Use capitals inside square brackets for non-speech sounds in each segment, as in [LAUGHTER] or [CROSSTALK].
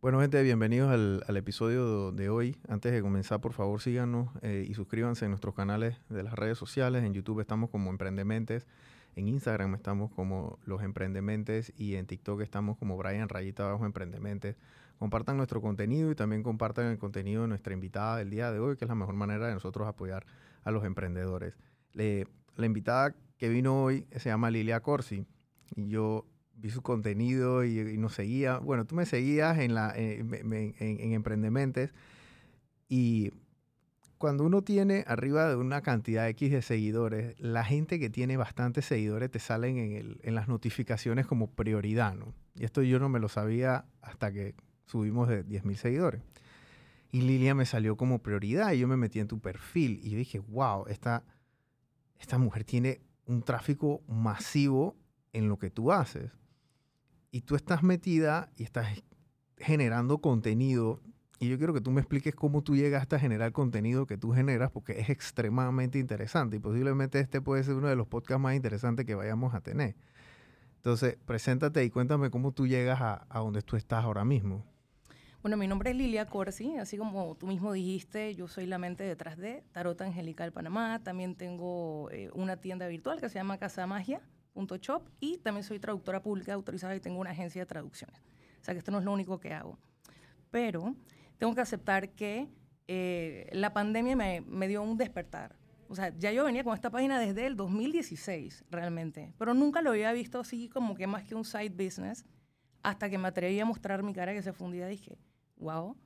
Bueno, gente, bienvenidos al, episodio de hoy. Antes de comenzar, por favor, síganos eh, y suscríbanse en nuestros canales de las redes sociales. En YouTube estamos como Emprendementes, en Instagram estamos como Los Emprendementes y en TikTok estamos como Brian Rayita Abajo Emprendementes. Compartan nuestro contenido y también compartan el contenido de nuestra invitada del día de hoy, que es la mejor manera de nosotros apoyar a los emprendedores. la invitada que vino hoy se llama Lilia Corsi y yo vi su contenido y, nos seguía. Bueno, tú me seguías en, la, en, en, Emprendementes y cuando uno tiene arriba de una cantidad X de seguidores, la gente que tiene bastantes seguidores te salen en, el, en las notificaciones como prioridad, ¿no? Y esto yo no me lo sabía hasta que subimos de 10.000 seguidores. Y Lilia me salió como prioridad y yo me metí en tu perfil y dije, wow, esta, esta mujer tiene un tráfico masivo en lo que tú haces y tú estás metida y estás generando contenido. Y yo quiero que tú me expliques cómo tú llegaste a generar contenido que tú generas, porque es extremadamente interesante y posiblemente este puede ser uno de los podcasts más interesantes que vayamos a tener. Entonces, preséntate y cuéntame cómo tú llegas a, donde tú estás ahora mismo. Bueno, mi nombre es Lilia Corsi, así como tú mismo dijiste, yo soy la mente detrás de Tarot Angelical Panamá. También tengo eh, una tienda virtual que se llama Casa Magia shop y también soy traductora pública autorizada y tengo una agencia de traducciones. O sea que esto no es lo único que hago. Pero tengo que aceptar que eh, la pandemia me, me dio un despertar. O sea, ya yo venía con esta página desde el 2016, realmente. Pero nunca lo había visto así como que más que un side business. Hasta que me atreví a mostrar mi cara que se fundía, dije, wow.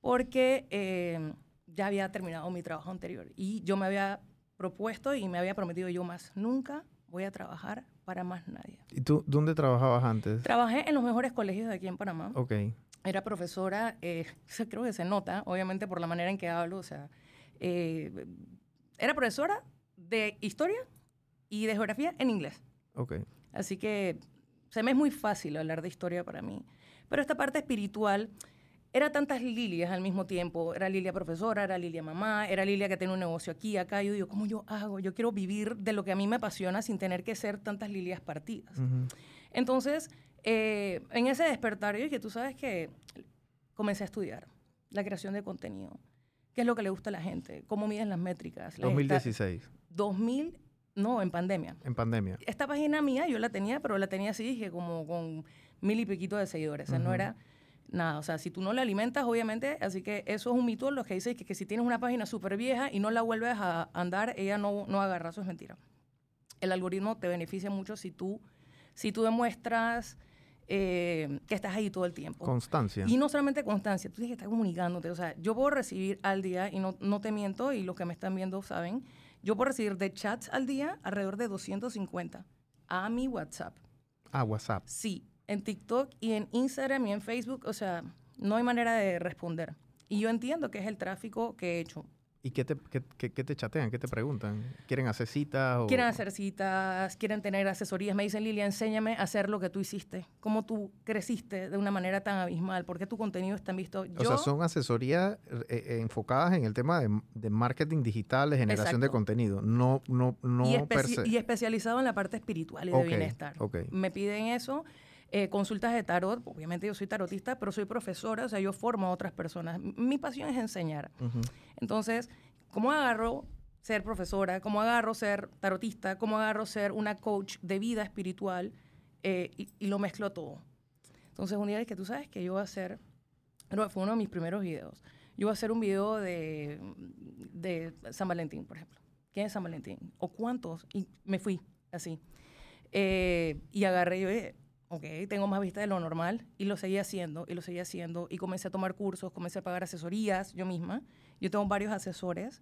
Porque eh, ya había terminado mi trabajo anterior. Y yo me había propuesto y me había prometido yo más nunca voy a trabajar para más nadie. ¿Y tú dónde trabajabas antes? Trabajé en los mejores colegios de aquí en Panamá. Ok. Era profesora, eh, [LAUGHS] creo que se nota, obviamente por la manera en que hablo, o sea, eh, era profesora de historia y de geografía en inglés. Ok. Así que se me es muy fácil hablar de historia para mí. Pero esta parte espiritual, era tantas Lilias al mismo tiempo. Era Lilia profesora, era Lilia mamá, era Lilia que tiene un negocio aquí, acá. Yo digo, ¿cómo yo hago? Yo quiero vivir de lo que a mí me apasiona sin tener que ser tantas Lilias partidas. Entonces, eh, en ese despertar, yo dije, tú sabes que comencé a estudiar la creación de contenido. ¿Qué es lo que le gusta a la gente? ¿Cómo miden las métricas? 2016. 2000, no, en pandemia. En pandemia. Esta página mía yo la tenía, pero la tenía así, dije, como con mil y piquito de seguidores. O sea, no era nada. O sea, si tú no la alimentas, obviamente, así que eso es un mito, lo que dice que, que si tienes una página súper vieja y no la vuelves a andar, ella no, no agarra, eso es mentira. El algoritmo te beneficia mucho si tú, si tú demuestras eh, que estás ahí todo el tiempo. Constancia. Y no solamente constancia, tú tienes que estar comunicándote. O sea, yo puedo recibir al día, y no, no te miento, y los que me están viendo saben, yo puedo recibir de chats al día alrededor de 250 a mi WhatsApp. Ah, WhatsApp. Sí, en TikTok y en Instagram y en Facebook, o sea, no hay manera de responder. Y yo entiendo que es el tráfico que he hecho. ¿Y qué te, qué, qué, te chatean? ¿Qué te preguntan? ¿Quieren hacer citas? O... Quieren hacer citas, quieren tener asesorías. Me dicen, Lilia, enséñame a hacer lo que tú hiciste. ¿Cómo tú creciste de una manera tan abismal? ¿Por qué tu contenido es tan visto? O sea, son asesorías eh, eh, enfocadas en el tema de, marketing digital, de generación de contenido. No, no, no y, y especializado en la parte espiritual y de bienestar. Me piden eso. Eh, consultas de tarot, obviamente yo soy tarotista, pero soy profesora, o sea, yo formo a otras personas. Mi pasión es enseñar. Entonces, ¿cómo agarro ser profesora? ¿Cómo agarro ser tarotista? ¿Cómo agarro ser una coach de vida espiritual? Eh, y, lo mezclo todo. Entonces, un día es que tú sabes que yo voy a hacer, fue uno de mis primeros videos, yo voy a hacer un video de, de San Valentín, por ejemplo. ¿Quién es San Valentín? ¿O cuántos? Y me fui así. Eh, y agarré yo, ok, tengo más vista de lo normal y lo seguí haciendo y lo seguí haciendo y comencé a tomar cursos, comencé a pagar asesorías yo misma. Yo tengo varios asesores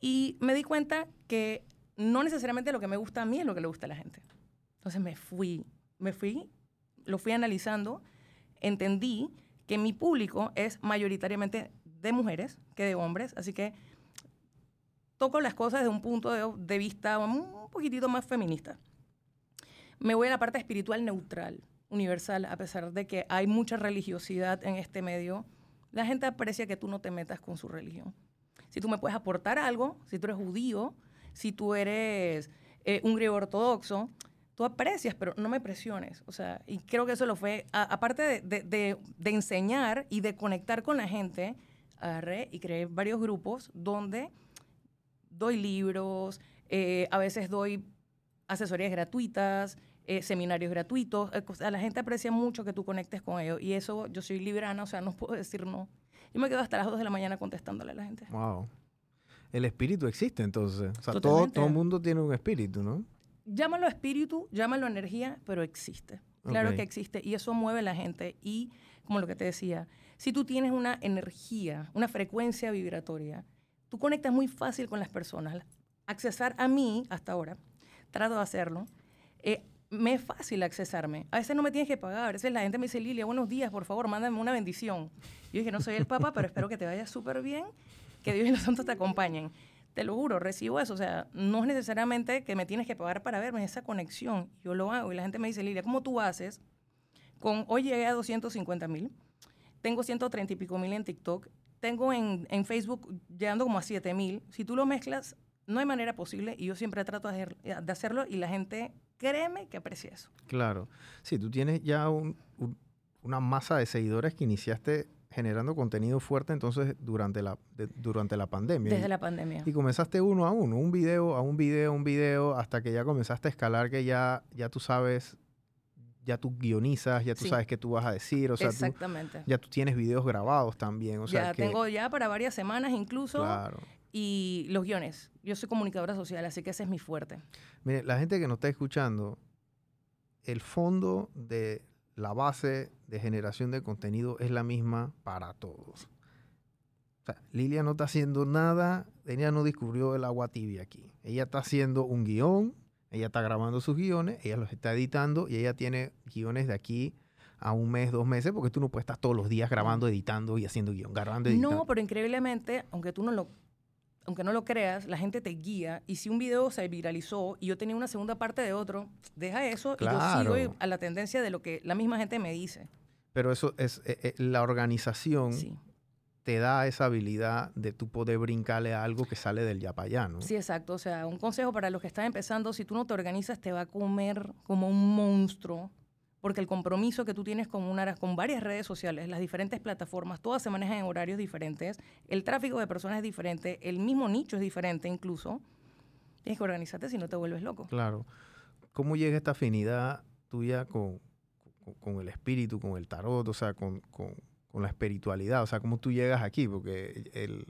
y me di cuenta que no necesariamente lo que me gusta a mí es lo que le gusta a la gente. Entonces me fui, me fui, lo fui analizando, entendí que mi público es mayoritariamente de mujeres que de hombres, así que toco las cosas desde un punto de, de vista un poquitito más feminista me voy a la parte espiritual neutral, universal, a pesar de que hay mucha religiosidad en este medio. La gente aprecia que tú no te metas con su religión. Si tú me puedes aportar algo, si tú eres judío, si tú eres eh, un griego ortodoxo, tú aprecias, pero no me presiones. O sea, y creo que eso lo fue, aparte de, de, enseñar y de conectar con la gente, agarré y creé varios grupos donde doy libros, eh, a veces doy asesorías gratuitas, eh, seminarios gratuitos. Eh, a la gente aprecia mucho que tú conectes con ellos. Y eso, yo soy librana, o sea, no [LAUGHS] puedo decir no. Yo me quedo hasta las 2 de la mañana contestándole a la gente. Wow. El espíritu existe entonces. O sea, todo, todo mundo tiene un espíritu, ¿no? llámalo espíritu, llámalo energía, pero existe. Claro que existe y eso mueve a la gente. Y como lo que te decía, si tú tienes una energía, una frecuencia vibratoria, tú conectas muy fácil con las personas. Accesar a mí, hasta ahora, trato de hacerlo, eh, me es fácil accesarme. A veces no me tienes que pagar. A veces la gente me dice, Lilia, buenos días, por favor, mándame una bendición. Yo dije, no soy el Papa, pero espero que te vaya súper bien, que Dios y los santos te acompañen te lo juro, recibo eso. O sea, no es necesariamente que me tienes que pagar para verme, esa conexión. Yo lo hago y la gente me dice, Lilia, ¿cómo tú haces? Con, hoy llegué a 250 mil, tengo 130 y pico mil en TikTok, tengo en, en Facebook llegando como a 7 mil. Si tú lo mezclas, no hay manera posible y yo siempre trato de, hacerlo y la gente, créeme que aprecia eso. Claro. Sí, tú tienes ya una masa de seguidores que iniciaste generando contenido fuerte entonces durante la, durante la pandemia. Desde la pandemia. Y comenzaste uno a uno, un video a un video, un video, hasta que ya comenzaste a escalar, que ya, ya tú sabes, ya tú guionizas, ya tú sabes qué tú vas a decir, o sea, Exactamente. ya tú tienes videos grabados también. O sea, ya tengo ya para varias semanas incluso. Claro. Y los guiones. Yo soy comunicadora social, así que ese es mi fuerte. Mire, la gente que nos está escuchando, el fondo de la base de generación de contenido es la misma para todos. O sea, Lilia no está haciendo nada, ella no descubrió el agua tibia aquí. Ella está haciendo un guion, ella está grabando sus guiones, ella los está editando y ella tiene guiones de aquí a un mes, dos meses, porque tú no puedes estar todos los días grabando, editando y haciendo guion, grabando, editando. No, pero increíblemente, aunque tú no lo aunque no lo creas, la gente te guía y si un video se viralizó y yo tenía una segunda parte de otro, deja eso y yo sigo a la tendencia de lo que la misma gente me dice. Pero eso es eh, eh, la organización. Te da esa habilidad de tú poder brincarle a algo que sale del yapayano. Sí, exacto. O sea, un consejo para los que están empezando, si tú no te organizas, te va a comer como un monstruo porque el compromiso que tú tienes con, una, con varias redes sociales, las diferentes plataformas, todas se manejan en horarios diferentes, el tráfico de personas es diferente, el mismo nicho es diferente incluso. Tienes que organizarte si no te vuelves loco. Claro. ¿Cómo llega esta afinidad tuya con, con, el espíritu, con el tarot, o sea, con, con, la espiritualidad? O sea, ¿cómo tú llegas aquí? Porque el,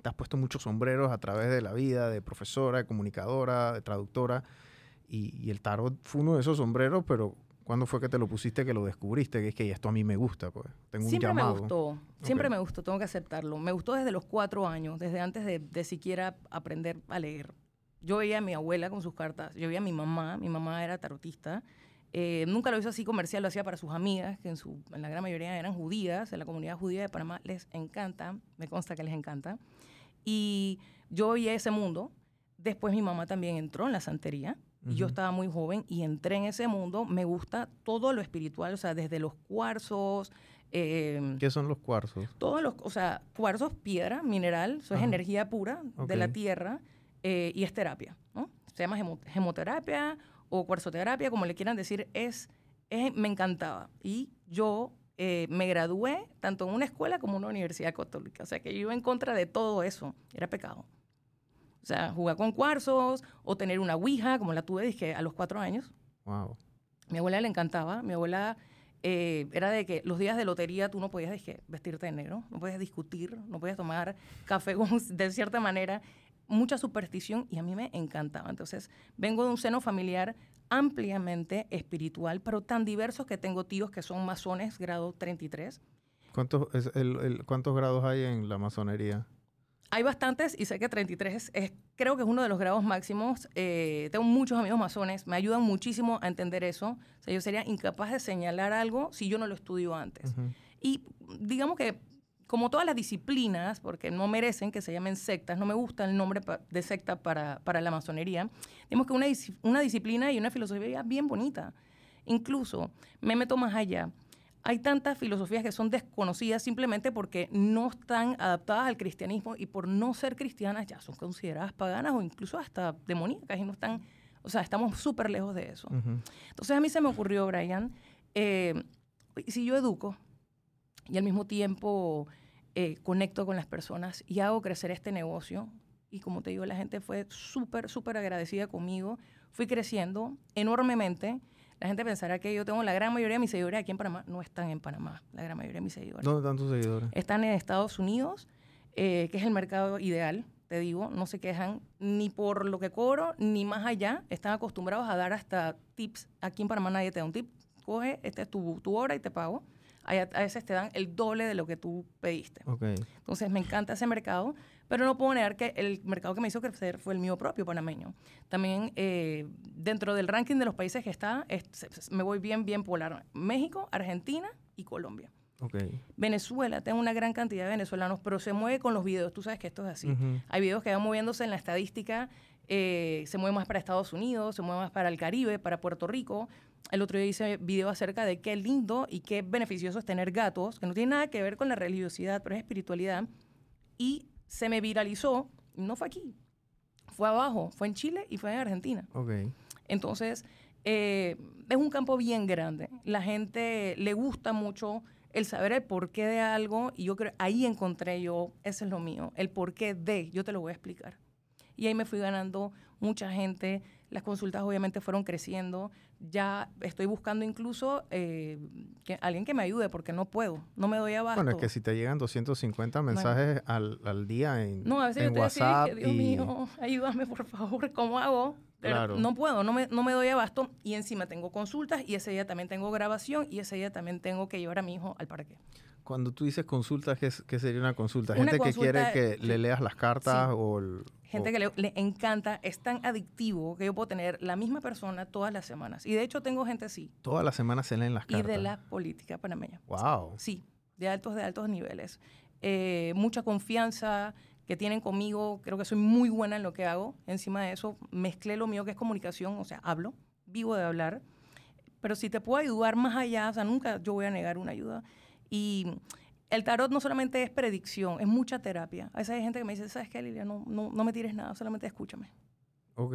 te has puesto muchos sombreros a través de la vida, de profesora, de comunicadora, de traductora, y, y el tarot fue uno de esos sombreros, pero ¿Cuándo fue que te lo pusiste, que lo descubriste? Que es que esto a mí me gusta, pues. Tengo siempre un llamado. me gustó, siempre me gustó, tengo que aceptarlo. Me gustó desde los cuatro años, desde antes de, siquiera aprender a leer. Yo veía a mi abuela con sus cartas, yo veía a mi mamá, mi mamá era tarotista. Eh, nunca lo hizo así comercial, lo hacía para sus amigas, que en, su, en la gran mayoría eran judías, en la comunidad judía de Panamá les encanta, me consta que les encanta. Y yo veía ese mundo. Después mi mamá también entró en la santería yo estaba muy joven y entré en ese mundo. Me gusta todo lo espiritual, o sea, desde los cuarzos. Em, ¿Qué son los cuarzos? Todos los, o sea, cuarzos, piedra, mineral, eso es energía pura de la tierra eh, y es terapia, ¿no? Se llama gemoterapia o cuarzoterapia, como le quieran decir, es, me encantaba. Y yo eh, me gradué tanto en una escuela como en una universidad católica, o sea, que yo iba en contra de todo eso, era pecado. O sea, jugar con cuarzos o tener una ouija, como la tuve, dije, a los cuatro años. Wow. Mi abuela le encantaba. Mi abuela eh, era de que los días de lotería tú no podías dije, vestirte de negro, no podías discutir, no podías tomar café [LAUGHS] de cierta manera. Mucha superstición y a mí me encantaba. Entonces, vengo de un seno familiar ampliamente espiritual, pero tan diversos que tengo tíos que son masones, grado 33. ¿Cuántos, ¿Cuántos grados hay en la masonería? Hay bastantes y sé que 33 es, creo que es uno de los grados máximos. Eh, tengo muchos amigos masones, me ayudan muchísimo a entender eso. O sea, yo sería incapaz de señalar algo si yo no lo estudio antes. Y digamos que, como todas las disciplinas, porque no merecen que se llamen sectas, no me gusta el nombre de secta para, para la masonería, digamos que una, una disciplina y una filosofía bien bonita. Incluso me meto más allá hay tantas filosofías que son desconocidas simplemente porque no están adaptadas al cristianismo y por no ser cristianas ya son consideradas paganas o incluso hasta demoníacas y no están O sea, estamos súper lejos de eso. Entonces a mí se me ocurrió, Brian, eh, si yo educo y al mismo tiempo eh, conecto con las personas y hago crecer este negocio, y como te digo, la gente fue súper, súper agradecida conmigo, fui creciendo enormemente. La gente pensará que yo tengo la gran mayoría de mis seguidores aquí en Panamá. No están en Panamá, la gran mayoría de mis seguidores. ¿Dónde están tus seguidores? Están en Estados Unidos, eh, que es el mercado ideal, te digo. No se quejan ni por lo que cobro, ni más allá. Están acostumbrados a dar hasta tips. Aquí en Panamá nadie te da un tip. Coge, esta es tu, tu hora y te pago. A, veces te dan el doble de lo que tú pediste. Entonces me encanta ese mercado, pero no puedo negar que el mercado que me hizo crecer fue el mío propio panameño. También eh, dentro del ranking de los países que está, me voy bien, bien polar. México, Argentina y Colombia. Venezuela, tengo una gran cantidad de venezolanos, pero se mueve con los videos. Tú sabes que esto es así. Hay videos que van moviéndose en la estadística, eh, se mueve más para Estados Unidos, se mueve más para el Caribe, para Puerto Rico. El otro día hice video acerca de qué lindo y qué beneficioso es tener gatos, que no tiene nada que ver con la religiosidad, pero es espiritualidad. Y se me viralizó, no fue aquí, fue abajo, fue en Chile y fue en Argentina. Entonces, eh, es un campo bien grande. La gente le gusta mucho el saber el porqué de algo y yo creo, ahí encontré yo, ese es lo mío, el porqué de, yo te lo voy a explicar. Y ahí me fui ganando mucha gente, las consultas obviamente fueron creciendo, ya estoy buscando incluso eh, que, alguien que me ayude porque no puedo, no me doy abasto. Bueno, es que si te llegan 250 mensajes al, al, día en, no, a veces yo WhatsApp que, Dios mío, [LAUGHS] ayúdame por favor, ¿cómo hago? Pero no puedo, no me, no me doy abasto y encima tengo consultas y ese día también tengo grabación y ese día también tengo que llevar a mi hijo al parque. Cuando tú dices consultas, ¿qué, sería una consulta? ¿Gente que quiere que le leas las cartas o...? Gente que le, encanta, es tan adictivo que yo puedo tener la misma persona todas las semanas. Y de hecho tengo gente así. Todas las semanas se leen las cartas. Y de la política panameña. ¡Wow! Sí, de altos, de altos niveles. Eh, mucha confianza que tienen conmigo, creo que soy muy buena en lo que hago. Encima de eso, mezclé lo mío que es comunicación, o sea, hablo, vivo de hablar. Pero si te puedo ayudar más allá, o sea, nunca yo voy a negar una ayuda. Y el tarot no solamente es predicción, es mucha terapia. A veces hay gente que me dice, ¿sabes qué, Lilia? No, no, no me tires nada, solamente escúchame. Ok.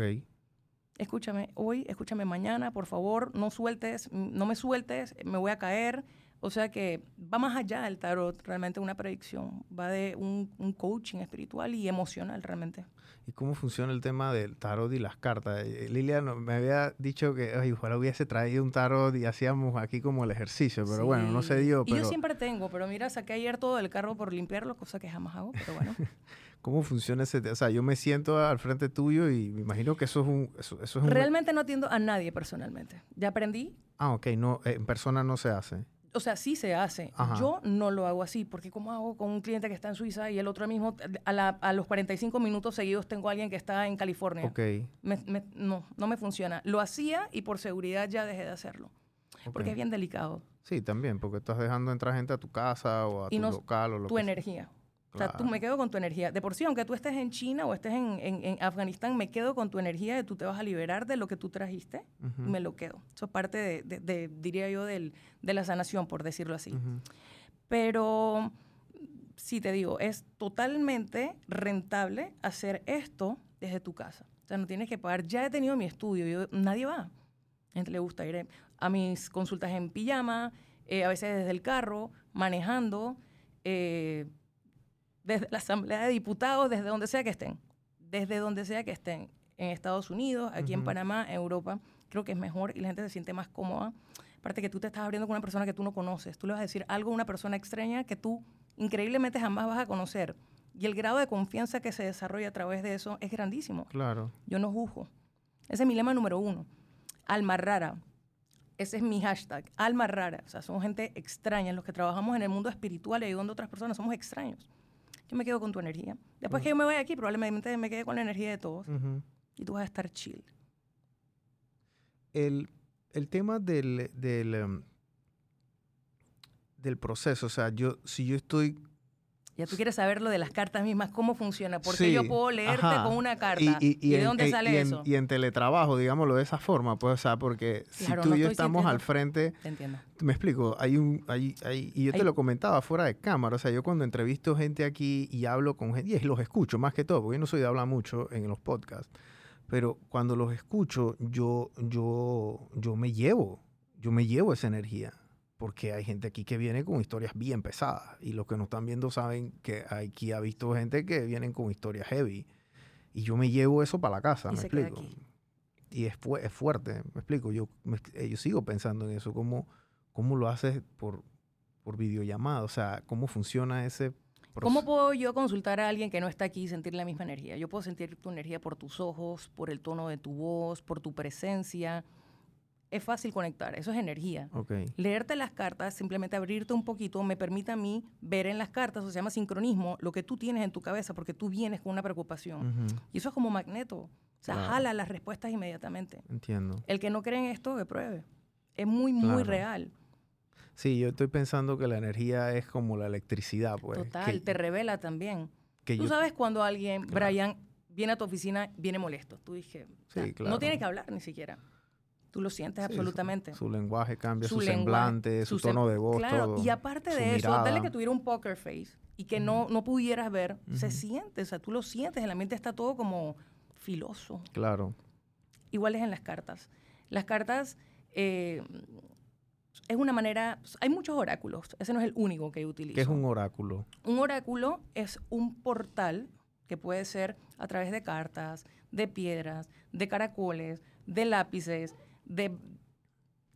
Escúchame hoy, escúchame mañana, por favor, no sueltes, no me sueltes, me voy a caer. O sea que va más allá del tarot, realmente una predicción, va de un, un coaching espiritual y emocional realmente. ¿Y cómo funciona el tema del tarot y las cartas? Eh, Liliana me había dicho que Ay, ojalá hubiese traído un tarot y hacíamos aquí como el ejercicio, pero bueno, no se dio. Y yo siempre tengo, pero mira, saqué ayer todo el carro por limpiarlo, cosa que jamás hago, pero bueno. [LAUGHS] ¿Cómo funciona ese? O sea, yo me siento al frente tuyo y me imagino que eso es un... Eso, es un... Realmente no atiendo a nadie personalmente. Ya aprendí. Ah, ok. No, en persona no se hace o sea, sí se hace. Yo no lo hago así, porque ¿cómo hago con un cliente que está en Suiza y el otro mismo, a, los 45 minutos seguidos tengo a alguien que está en California? Ok. no, no me funciona. Lo hacía y por seguridad ya dejé de hacerlo. Porque es bien delicado. Sí, también, porque estás dejando entrar gente a tu casa o a tu local o lo tu energía. O sea, tú me quedo con tu energía. De por sí, aunque tú estés en China o estés en, Afganistán, me quedo con tu energía de tú te vas a liberar de lo que tú trajiste. Me lo quedo. Eso es parte, de, diría yo, de la sanación, por decirlo así. Pero, sí te digo, es totalmente rentable hacer esto desde tu casa. O sea, no tienes que pagar. Ya he tenido mi estudio. Yo, nadie va. A gente le gusta ir a mis consultas en pijama, eh, a veces desde el carro, manejando. Eh, desde la Asamblea de Diputados, desde donde sea que estén, desde donde sea que estén, en Estados Unidos, aquí en Panamá, en Europa, creo que es mejor y la gente se siente más cómoda. Aparte que tú te estás abriendo con una persona que tú no conoces, tú le vas a decir algo a una persona extraña que tú increíblemente jamás vas a conocer. Y el grado de confianza que se desarrolla a través de eso es grandísimo. Claro. Yo no juzgo. Ese es mi lema número uno. Alma rara. Ese es mi hashtag. Alma rara. O sea, somos gente extraña. Los que trabajamos en el mundo espiritual y ayudando a otras personas somos extraños yo me quedo con tu energía. Después que yo me vaya aquí, probablemente me quede con la energía de todos. Y tú vas a estar chill. El, el tema del, del, em, del proceso, o sea, yo, si yo estoy ya tú quieres saber lo de las cartas mismas, cómo funciona, porque yo puedo leerte con una carta. ¿Y, de dónde sale eso? y en teletrabajo, digámoslo de esa forma, pues, o sea, porque si tú y yo estamos al frente. Te entiendo. Me explico, hay un. Hay, hay, y yo te lo comentaba fuera de cámara, o sea, yo cuando entrevisto gente aquí y hablo con gente, y los escucho más que todo, porque yo no soy de hablar mucho en los podcasts Pero cuando los escucho, yo, yo, yo me llevo, yo me llevo esa energía. Porque hay gente aquí que viene con historias bien pesadas. Y los que nos están viendo saben que aquí ha visto gente que vienen con historias heavy. Y yo me llevo eso para la casa, ¿me explico? Y es, es, fuerte, me explico. Yo, eh, yo sigo pensando en eso. ¿Cómo, cómo lo haces por, por videollamada? O sea, ¿cómo funciona ese ¿Cómo puedo yo consultar a alguien que no está aquí y sentir la misma energía? Yo puedo sentir tu energía por tus ojos, por el tono de tu voz, por tu presencia. Es fácil conectar, eso es energía. Leerte las cartas, simplemente abrirte un poquito, me permite a mí ver en las cartas, o se llama sincronismo, lo que tú tienes en tu cabeza, porque tú vienes con una preocupación. Y eso es como magneto. O sea, jala las respuestas inmediatamente. Entiendo. El que no cree en esto, que pruebe. Es muy, muy real. Sí, yo estoy pensando que la energía es como la electricidad, pues. Total, te revela también. Tú sabes cuando alguien, Brian, viene a tu oficina, viene molesto. Tú dije, no tiene que hablar ni siquiera. Tú lo sientes absolutamente. Su, lenguaje cambia, su, semblante, su, tono de voz, claro. Y aparte de eso, dale que tuviera un poker face y que no, no pudieras ver, se siente, o sea, tú lo sientes, el ambiente está todo como filoso. Claro. Igual es en las cartas. Las cartas, eh, es una manera, hay muchos oráculos, ese no es el único que utilizo. ¿Qué es un oráculo? Un oráculo es un portal que puede ser a través de cartas, de piedras, de caracoles, de lápices, de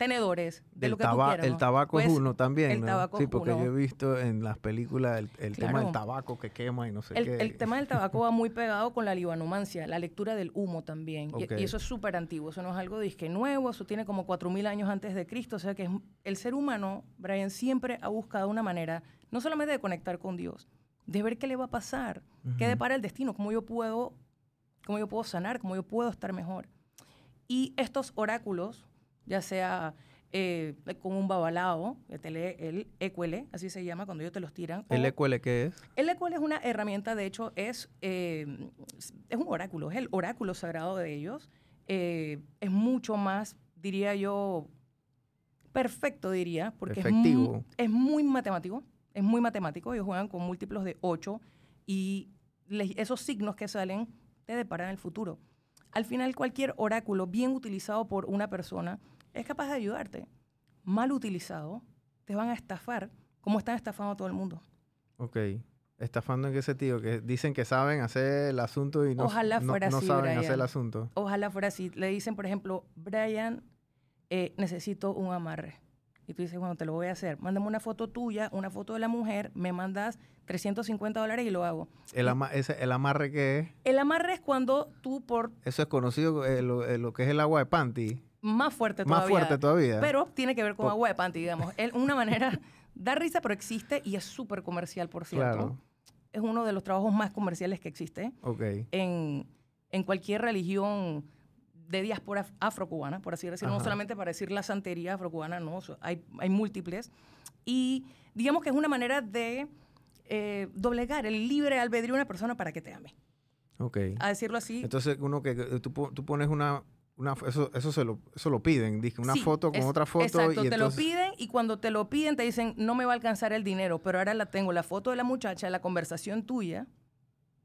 tenedores, de lo que tú quieras. El tabaco es pues, uno también, el tabaco Sí, porque yo he visto en las películas el, tema del tabaco que quema y no sé qué. El tema del tabaco va muy pegado con la libanumancia, la lectura del humo también. Y, eso es súper antiguo, eso no es algo disque nuevo, eso tiene como 4.000 años antes de Cristo. O sea que el ser humano, Brian, siempre ha buscado una manera, no solamente de conectar con Dios, de ver qué le va a pasar, qué depara el destino, cómo yo puedo, cómo yo puedo sanar, cómo yo puedo estar mejor. Y estos oráculos, ya sea eh, con un babalao, que te lee el EQL, así se llama cuando ellos te los tiran. ¿El EQL qué es? El EQL es una herramienta, de hecho, es, eh, es un oráculo, es el oráculo sagrado de ellos. Eh, es mucho más, diría yo, perfecto, diría, porque es muy, es muy, matemático. Es muy matemático. Ellos juegan con múltiplos de 8 y esos signos que salen te deparan el futuro. Al final, cualquier oráculo bien utilizado por una persona es capaz de ayudarte. Mal utilizado, te van a estafar como están estafando a todo el mundo. Ok. ¿Estafando en qué sentido? Que dicen que saben hacer el asunto y no, Ojalá fuera no, saben hacer el asunto. Ojalá fuera así. Le dicen, por ejemplo, Brian, eh, necesito un amarre. Y tú dices, bueno, te lo voy a hacer. Mándame una foto tuya, una foto de la mujer, me mandas 350 dólares y lo hago. ¿El, ¿El amarre qué es? El amarre es cuando tú por... Eso es conocido, eh, lo, eh, lo, que es el agua de panty. Más fuerte todavía. Más fuerte todavía. Pero tiene que ver con agua de panty, digamos. Es una manera... [LAUGHS] da risa, pero existe y es súper comercial, por cierto. Claro. Es uno de los trabajos más comerciales que existe. Ok. En, en cualquier religión de diáspora afrocubana, por así decirlo, no solamente para decir la santería afrocubana, no, hay, hay múltiples. Y digamos que es una manera de eh, doblegar el libre albedrío de una persona para que te ame. Ok. A decirlo así. Entonces, uno que tú, tú pones una, una, eso, eso, se lo, eso lo piden, dije, una foto con otra foto. Exacto, te lo piden y cuando te lo piden te dicen, no me va a alcanzar el dinero, pero ahora la tengo, la foto de la muchacha, la conversación tuya,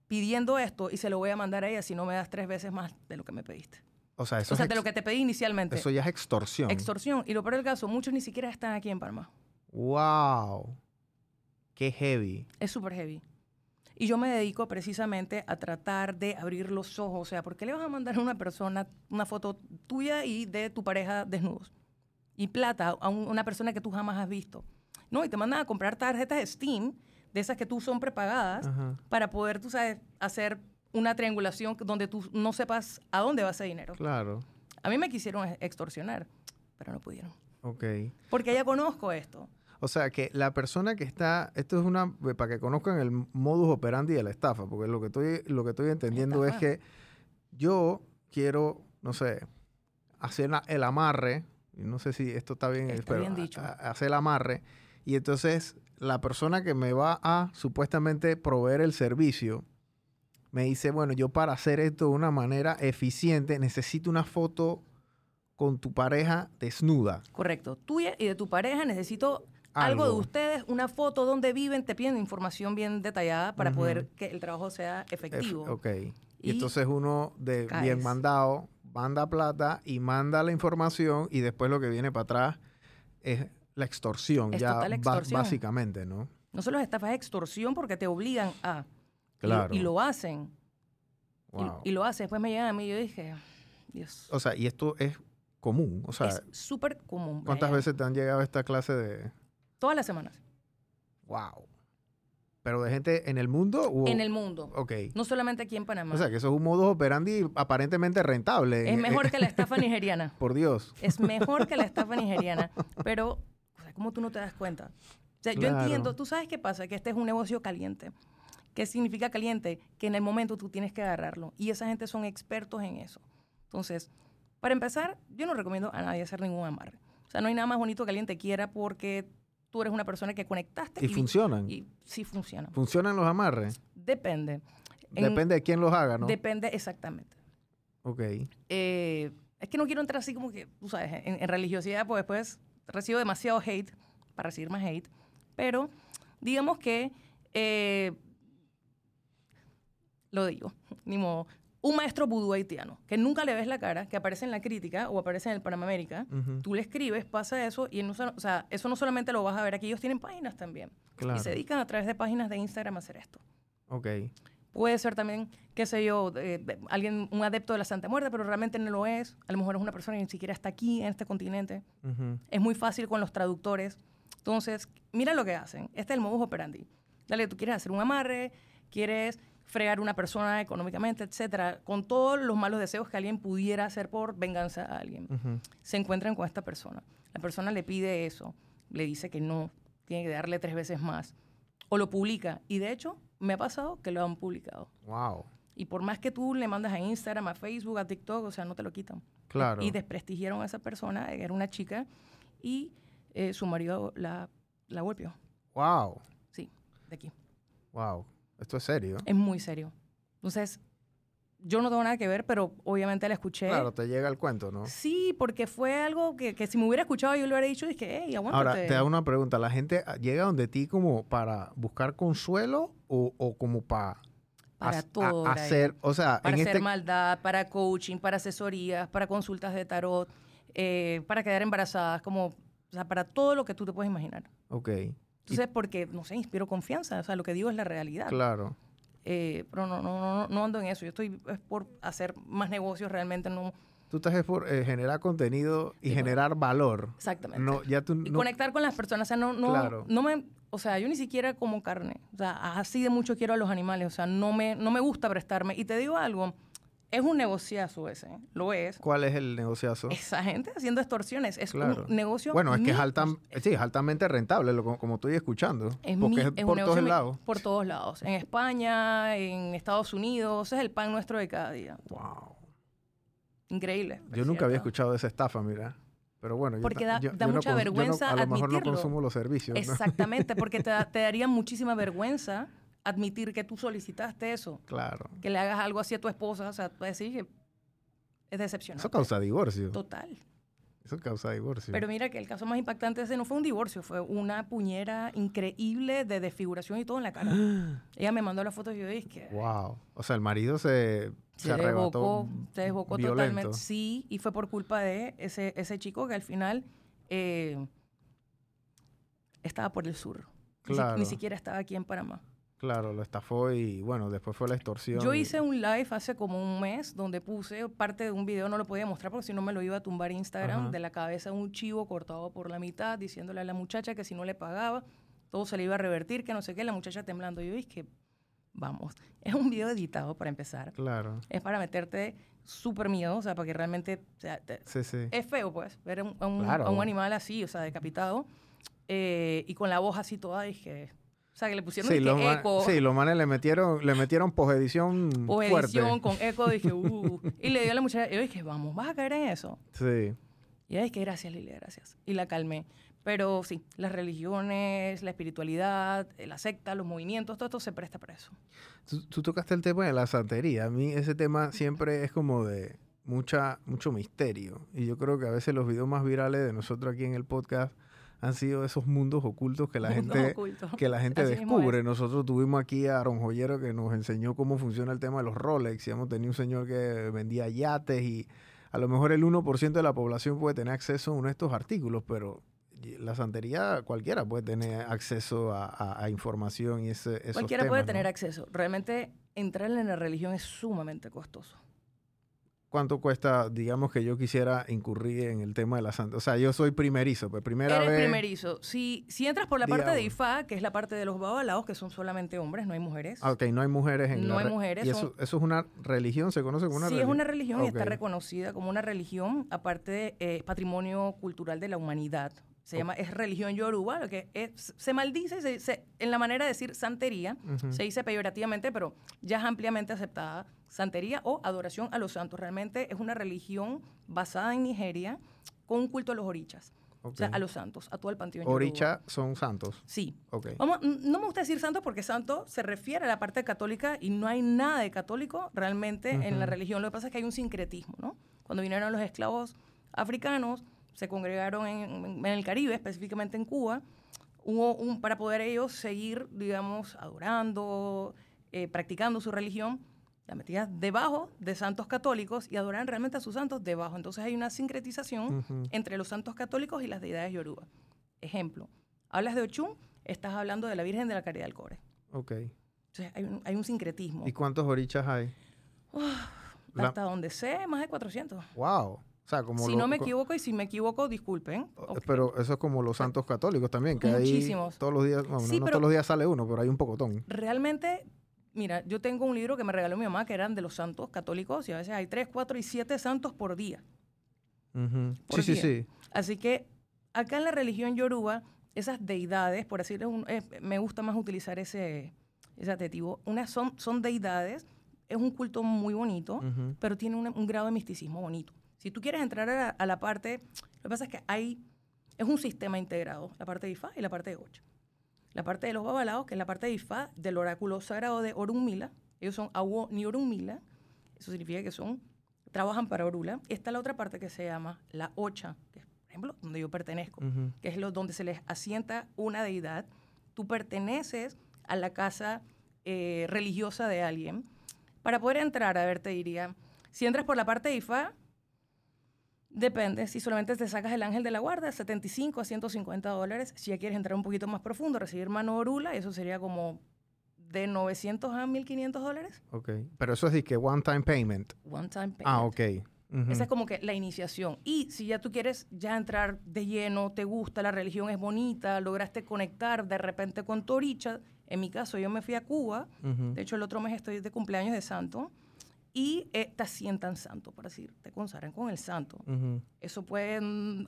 pidiendo esto y se lo voy a mandar a ella si no me das tres veces más de lo que me pediste. O sea, eso o sea de lo que te pedí inicialmente. Eso ya es extorsión. Extorsión. Y lo peor del caso, muchos ni siquiera están aquí en Palma. ¡Wow! Qué heavy. Es súper heavy. Y yo me dedico precisamente a tratar de abrir los ojos. O sea, ¿por qué le vas a mandar a una persona una foto tuya y de tu pareja desnudos? Y plata a una persona que tú jamás has visto. No, y te mandan a comprar tarjetas de Steam, de esas que tú son prepagadas, para poder, tú sabes, hacer una triangulación donde tú no sepas a dónde va ese dinero. Claro. A mí me quisieron extorsionar, pero no pudieron. Ok. Porque ya conozco esto. O sea, que la persona que está, esto es una, eh, para que conozcan el modus operandi de la estafa, porque lo que estoy, lo que estoy entendiendo es que yo quiero, no sé, hacer el amarre, y no sé si esto está bien, está bien dicho. hacer el amarre, y entonces la persona que me va a supuestamente proveer el servicio, me dice, bueno, yo para hacer esto de una manera eficiente necesito una foto con tu pareja desnuda. Correcto. Tuya y de tu pareja necesito algo, de ustedes, una foto donde viven, te piden información bien detallada para poder que el trabajo sea efectivo. ok. Y, entonces uno de bien mandado manda plata y manda la información y después lo que viene para atrás es la extorsión, ya básicamente, ¿no? No solo es estafa, es extorsión porque te obligan a. Claro. Y, lo hacen. Y, lo hacen. Después me llegan a mí y yo dije, Dios. O sea, y esto es común. O sea, es súper común. ¿Cuántas veces te han llegado esta clase de...? Todas las semanas. Wow. ¿Pero de gente en el mundo? En el mundo. Ok. No solamente aquí en Panamá. O sea, que eso es un modus operandi aparentemente rentable. Es mejor que la [LAUGHS] estafa nigeriana. Por Dios. Es mejor que la [LAUGHS] estafa nigeriana. Pero, o sea, ¿cómo tú no te das cuenta? O sea, yo entiendo, tú sabes qué pasa, que este es un negocio caliente. ¿Qué significa caliente? Que en el momento tú tienes que agarrarlo. Y esa gente son expertos en eso. Entonces, para empezar, yo no recomiendo a nadie hacer ningún amarre. O sea, no hay nada más bonito que alguien te quiera porque tú eres una persona que conectaste. ¿Y, funcionan? Y sí funcionan. ¿Funcionan los amarres? Depende. Depende de quién los haga, ¿no? Depende, exactamente. Ok. Eh, es que no quiero entrar así como que, tú sabes, en, religiosidad, pues después recibo demasiado hate para recibir más hate. Pero digamos que, eh, lo digo, [LAUGHS] ni modo, un maestro vudú haitiano, que nunca le ves la cara, que aparece en la crítica o aparece en el Panamá América, tú le escribes, pasa eso, y no, o sea, eso no solamente lo vas a ver aquí, ellos tienen páginas también. Y se dedican a través de páginas de Instagram a hacer esto. Ok. Puede ser también, qué sé yo, alguien, un adepto de la Santa Muerte, pero realmente no lo es. A lo mejor es una persona que ni siquiera está aquí, en este continente. Es muy fácil con los traductores. Entonces, mira lo que hacen. Este es el modus operandi. Dale, tú quieres hacer un amarre, quieres fregar una persona económicamente, etcétera, con todos los malos deseos que alguien pudiera hacer por venganza a alguien. Se encuentran con esta persona. La persona le pide eso, le dice que no, tiene que darle tres veces más. O lo publica. Y de hecho, me ha pasado que lo han publicado. Wow. Y por más que tú le mandas a Instagram, a Facebook, a TikTok, o sea, no te lo quitan. Claro. Y desprestigiaron a esa persona, era una chica, y eh, su marido la, la golpeó. Wow. Sí, de aquí. Wow. Esto es serio. Es muy serio. Entonces, yo no tengo nada que ver, pero obviamente la escuché. Claro, te llega el cuento, ¿no? Sí, porque fue algo que, si me hubiera escuchado yo le hubiera dicho, es que, hey, aguántate. Ahora, te hago una pregunta. ¿La gente llega donde ti como para buscar consuelo o, como para... Para todo. hacer, o sea, para hacer este maldad, para coaching, para asesorías, para consultas de tarot, eh, para quedar embarazadas, como, o sea, para todo lo que tú te puedes imaginar. Ok. Entonces, porque, no sé, inspiro confianza. O sea, lo que digo es la realidad. Claro. Eh, pero no, no, no, no ando en eso. Yo estoy es por hacer más negocios realmente. No, tú estás por eh, generar contenido y generar valor. Exactamente. No, ya tú, y conectar con las personas. O sea, no, no, no me, o sea, yo ni siquiera como carne. O sea, así de mucho quiero a los animales. O sea, no me, no me gusta prestarme. Y te digo algo, es un negociazo ese, ¿eh? lo es. ¿Cuál es el negociazo? Esa gente haciendo extorsiones. Es un negocio. Bueno, es que es, sí, es altamente rentable, como, estoy escuchando. Es porque es, por todos lados. Por todos lados. En España, en Estados Unidos. es el pan nuestro de cada día. Wow. Increíble. Yo nunca había escuchado de esa estafa, mira. Pero bueno, porque da, mucha vergüenza a lo mejor no consumo los servicios. [LAUGHS] Exactamente, porque te, te daría muchísima vergüenza admitir que tú solicitaste eso. Claro. Que le hagas algo así a tu esposa, o sea, tú decir que es decepcionante. Eso causa divorcio. Total. Eso causa divorcio. Pero mira que el caso más impactante ese no fue un divorcio, fue una puñera increíble de desfiguración y todo en la cara. [GASPS] Ella me mandó la foto y yo dije... Wow. O sea, el marido se, se, arrebató Se desbocó totalmente. Sí, y fue por culpa de ese, ese chico que al final eh, estaba por el sur. Claro. ni siquiera estaba aquí en Panamá. Claro, lo estafó y bueno, después fue la extorsión. Yo hice un live hace como un mes donde puse parte de un video, no lo podía mostrar porque si no me lo iba a tumbar Instagram, de la cabeza de un chivo cortado por la mitad, diciéndole a la muchacha que si no le pagaba, todo se le iba a revertir, que no sé qué, la muchacha temblando. Yo dije, vamos, [LAUGHS] es un video editado para empezar. Claro. Es para meterte súper miedo, o sea, para que realmente... sí, sí. Es feo, pues, ver a un, animal así, o sea, decapitado, eh, y con la voz así toda, dije o sea, que le pusieron sí, eco. sí, los manes le metieron, le metieron posedición Posedición con eco. Dije, uh. y le dio a la muchacha, yo dije, vamos, ¿vas a caer en eso? Sí. Y ella dije, gracias, Lilia, gracias. Y la calmé. Pero sí, las religiones, la espiritualidad, la secta, los movimientos, todo esto se presta para eso. Tú, tocaste el tema de la santería. A mí ese tema siempre es como de mucha, mucho misterio. Y yo creo que a veces los videos más virales de nosotros aquí en el podcast han sido esos mundos ocultos que la gente, que la gente descubre. Nosotros tuvimos aquí a Aaron Joyero que nos enseñó cómo funciona el tema de los Rolex y hemos tenido un señor que vendía yates y a lo mejor el 1% de la población puede tener acceso a uno de estos artículos, pero la santería cualquiera puede tener acceso a, información y ese Cualquiera puede tener acceso. Realmente entrar en la religión es sumamente costoso. ¿Cuánto cuesta, digamos, que yo quisiera incurrir en el tema de la santa? O sea, yo soy primerizo, pues primera Eres primerizo. Si, si entras por la parte de IFA, que es la parte de los babalaos, que son solamente hombres, no hay mujeres. Ah, ok, no hay mujeres en No hay mujeres. ¿Y eso, eso, es una religión? ¿Se conoce como una religión? Sí, es una religión y está reconocida como una religión, aparte eh, patrimonio cultural de la humanidad. Se llama, es religión yoruba, lo que es, se maldice se, en la manera de decir santería, se dice peyorativamente, pero ya es ampliamente aceptada santería o adoración a los santos. Realmente es una religión basada en Nigeria con un culto a los orichas. O sea, a los santos, a todo el panteón. ¿Oricha son santos? Sí. Okay. Vamos, no me gusta decir santo porque santo se refiere a la parte católica y no hay nada de católico realmente en la religión. Lo que pasa es que hay un sincretismo, ¿no? Cuando vinieron los esclavos africanos, se congregaron en, el Caribe, específicamente en Cuba, hubo un, para poder ellos seguir, digamos, adorando, eh, practicando su religión, la metían debajo de santos católicos y adoraban realmente a sus santos debajo. Entonces hay una sincretización entre los santos católicos y las deidades yoruba. Ejemplo, hablas de Ochun, estás hablando de la Virgen de la Caridad del Cobre. Ok. Entonces hay un, hay un sincretismo. ¿Y cuántos orichas hay? hasta donde sé, más de 400. ¡Wow! Si no me equivoco y si me equivoco, disculpen. Pero eso es como los santos católicos también, que Muchísimos. todos los días, no, todos los días sale uno, pero hay un pocotón. Realmente, mira, yo tengo un libro que me regaló mi mamá que eran de los santos católicos y a veces hay tres, cuatro y siete santos por día. sí, sí, sí. Así que acá en la religión yoruba, esas deidades, por así decirlo, eh, me gusta más utilizar ese, ese adjetivo, unas son, son deidades, es un culto muy bonito, pero tiene un grado de misticismo bonito. Si tú quieres entrar a la, parte, lo que pasa es que hay, es un sistema integrado, la parte de Ifá y la parte de Ocha. La parte de los babalaos, que es la parte de Ifá, del oráculo sagrado de Orunmila, ellos son Awo ni Orunmila, eso significa que son, trabajan para Orula. Está la otra parte que se llama la Ocha, que es, por ejemplo, donde yo pertenezco, que es lo, donde se les asienta una deidad. Tú perteneces a la casa eh, religiosa de alguien. Para poder entrar, a ver, te diría, si entras por la parte de Ifá, Depende, si solamente te sacas el ángel de la guarda, 75 a 150 dólares. Si ya quieres entrar un poquito más profundo, recibir mano orula, eso sería como de 900 a 1500 dólares. Ok, pero eso es de que one time payment. One time payment. Ah, ok. Esa es como que la iniciación. Y si ya tú quieres ya entrar de lleno, te gusta, la religión es bonita, lograste conectar de repente con tu oricha. En mi caso, yo me fui a Cuba. De hecho, el otro mes estoy de cumpleaños de santo y eh, te asientan santo, por decir, te consagran con el santo. Eso puede,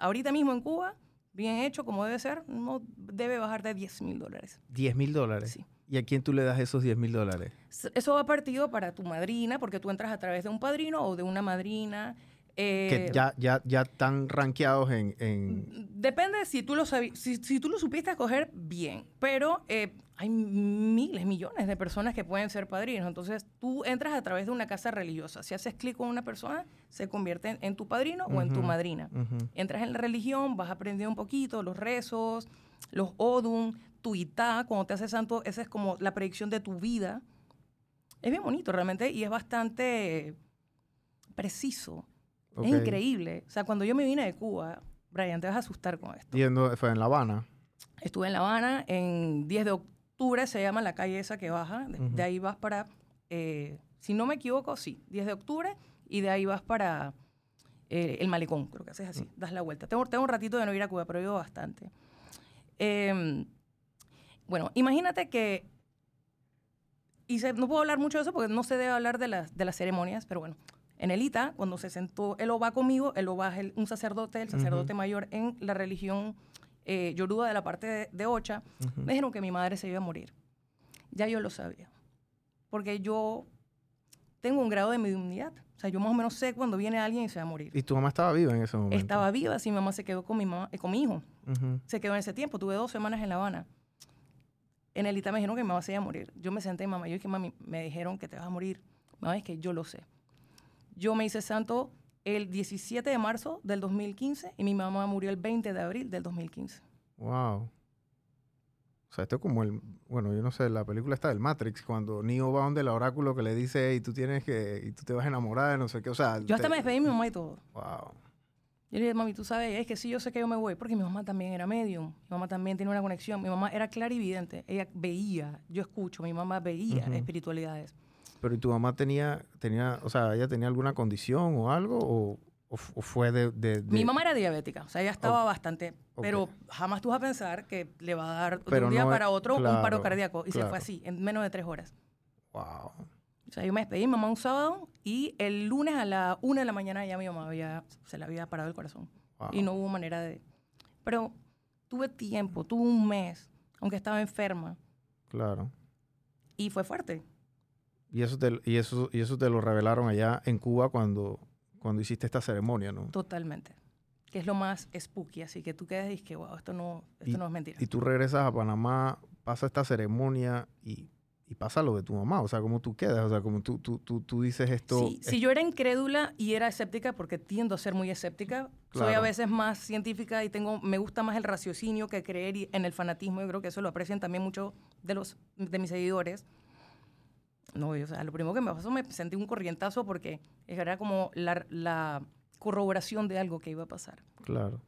ahorita mismo en Cuba, bien hecho, como debe ser, no debe bajar de 10 mil dólares. ¿10 mil dólares? Sí. ¿Y a quién tú le das esos 10 mil dólares? Eso va partido para tu madrina, porque tú entras a través de un padrino o de una madrina. Que eh, ya, ya, ya están rankeados en, Depende si tú lo si, si, tú lo supiste escoger bien, pero eh, hay miles, millones de personas que pueden ser padrinos. Entonces, tú entras a través de una casa religiosa. Si haces clic con una persona, se convierte en, tu padrino o en tu madrina. Entras en la religión, vas a aprender un poquito los rezos, los odum, tu itá, cuando te haces santo, esa es como la predicción de tu vida. Es bien bonito realmente y es bastante preciso. Es increíble. O sea, cuando yo me vine de Cuba, Brian, te vas a asustar con esto. ¿Y fue en La Habana? Estuve en La Habana en 10 de octubre se llama la calle esa que baja. De, ahí vas para, eh, si no me equivoco, sí, 10 de octubre. Y de ahí vas para eh, el malecón, creo que haces así, das la vuelta. Tengo, tengo un ratito de no ir a Cuba, pero ido bastante. Em, bueno, imagínate que y no puedo hablar mucho de eso porque no se debe hablar de las, de las ceremonias, pero bueno, en el ITA, cuando se sentó el va conmigo, el va es un sacerdote, el sacerdote mayor en la religión eh, yoruba de la parte de, Ocha, me dijeron que mi madre se iba a morir. Ya yo lo sabía. Porque yo tengo un grado de mediunidad. O sea, yo más o menos sé cuando viene alguien y se va a morir. ¿Y tu mamá estaba viva en ese momento? Estaba viva, sí, mi mamá se quedó con mi, mamá, eh, con mi hijo. Se quedó en ese tiempo. Tuve dos semanas en La Habana. En el ITA me dijeron que mi mamá se iba a morir. Yo me senté, mamá, yo dije, mami, me dijeron que te vas a morir. Mamá, es que yo lo sé. Yo me hice santo el 17 de marzo del 2015 y mi mamá murió el 20 de abril del 2015. Wow. O sea, esto es como el, bueno, yo no sé, la película está del Matrix, cuando Neo va donde el oráculo que le dice, y tú tienes que, y tú te vas a enamorar de no sé qué, o sea. Yo hasta me despedí de mi mamá y todo. Wow. Yo le dije, mami, tú sabes, es que sí, yo sé que yo me voy, porque mi mamá también era medium, mi mamá también tiene una conexión, mi mamá era clarividente, ella veía, yo escucho, mi mamá veía espiritualidades. Pero ¿y tu mamá tenía, tenía, o sea, ella tenía alguna condición o algo, o, o, fue de, Mi mamá era diabética, o sea, ella estaba bastante, pero jamás tú vas a pensar que le va a dar de un día para otro un paro cardíaco, y se fue así, en menos de tres horas. Wow. O sea, yo me despedí mamá un sábado y el lunes a la una de la mañana ya mi mamá había, se le había parado el corazón. Y no hubo manera de... Pero tuve tiempo, tuve un mes, aunque estaba enferma. Claro. Y fue fuerte. Y eso te, y eso, y eso te lo revelaron allá en Cuba cuando, cuando hiciste esta ceremonia, ¿no? Totalmente. Que es lo más spooky, así que tú quedas y dices que, wow, esto no, esto no es mentira. Y tú regresas a Panamá, pasa esta ceremonia y y pasa lo de tu mamá, o sea, como tú quedas, o sea, como tú, tú, tú, tú dices esto. Sí, si yo era incrédula y era escéptica, porque tiendo a ser muy escéptica, soy a veces más científica y tengo, me gusta más el raciocinio que creer en el fanatismo, yo creo que eso lo aprecian también muchos de, los, de mis seguidores. No, o sea, lo primero que me pasó, me sentí un corrientazo porque era como la, la corroboración de algo que iba a pasar. Claro.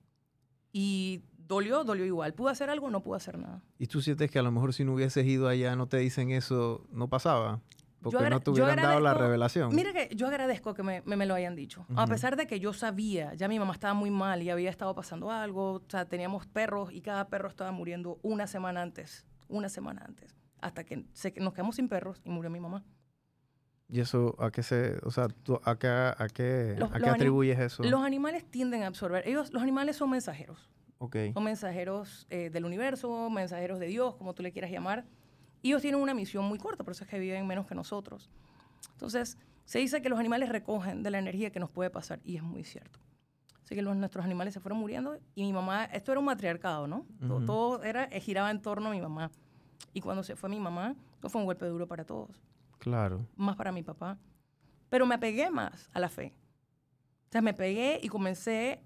Y dolió, dolió igual. ¿Pude hacer algo? No pude hacer nada. ¿Y tú sientes que a lo mejor si no hubieses ido allá, no te dicen eso, no pasaba? Porque no te hubieran dado la revelación. Mira que yo agradezco que me, me, lo hayan dicho. A pesar de que yo sabía, ya mi mamá estaba muy mal y había estado pasando algo. O sea, teníamos perros y cada perro estaba muriendo una semana antes. Una semana antes. Hasta que nos quedamos sin perros y murió mi mamá. ¿Y eso a qué se, o sea, a qué, a qué, a qué atribuyes eso? Los animales tienden a absorber. Ellos, los animales son mensajeros. Son mensajeros eh, del universo, mensajeros de Dios, como tú le quieras llamar. Y ellos tienen una misión muy corta, por eso es que viven menos que nosotros. Entonces, se dice que los animales recogen de la energía que nos puede pasar, y es muy cierto. Así que los, nuestros animales se fueron muriendo, y mi mamá, esto era un matriarcado, ¿no? todo, era, eh, giraba en torno a mi mamá. Y cuando se fue mi mamá, fue un golpe duro para todos. Claro. Más para mi papá. Pero me apegué más a la fe. O sea, me pegué y comencé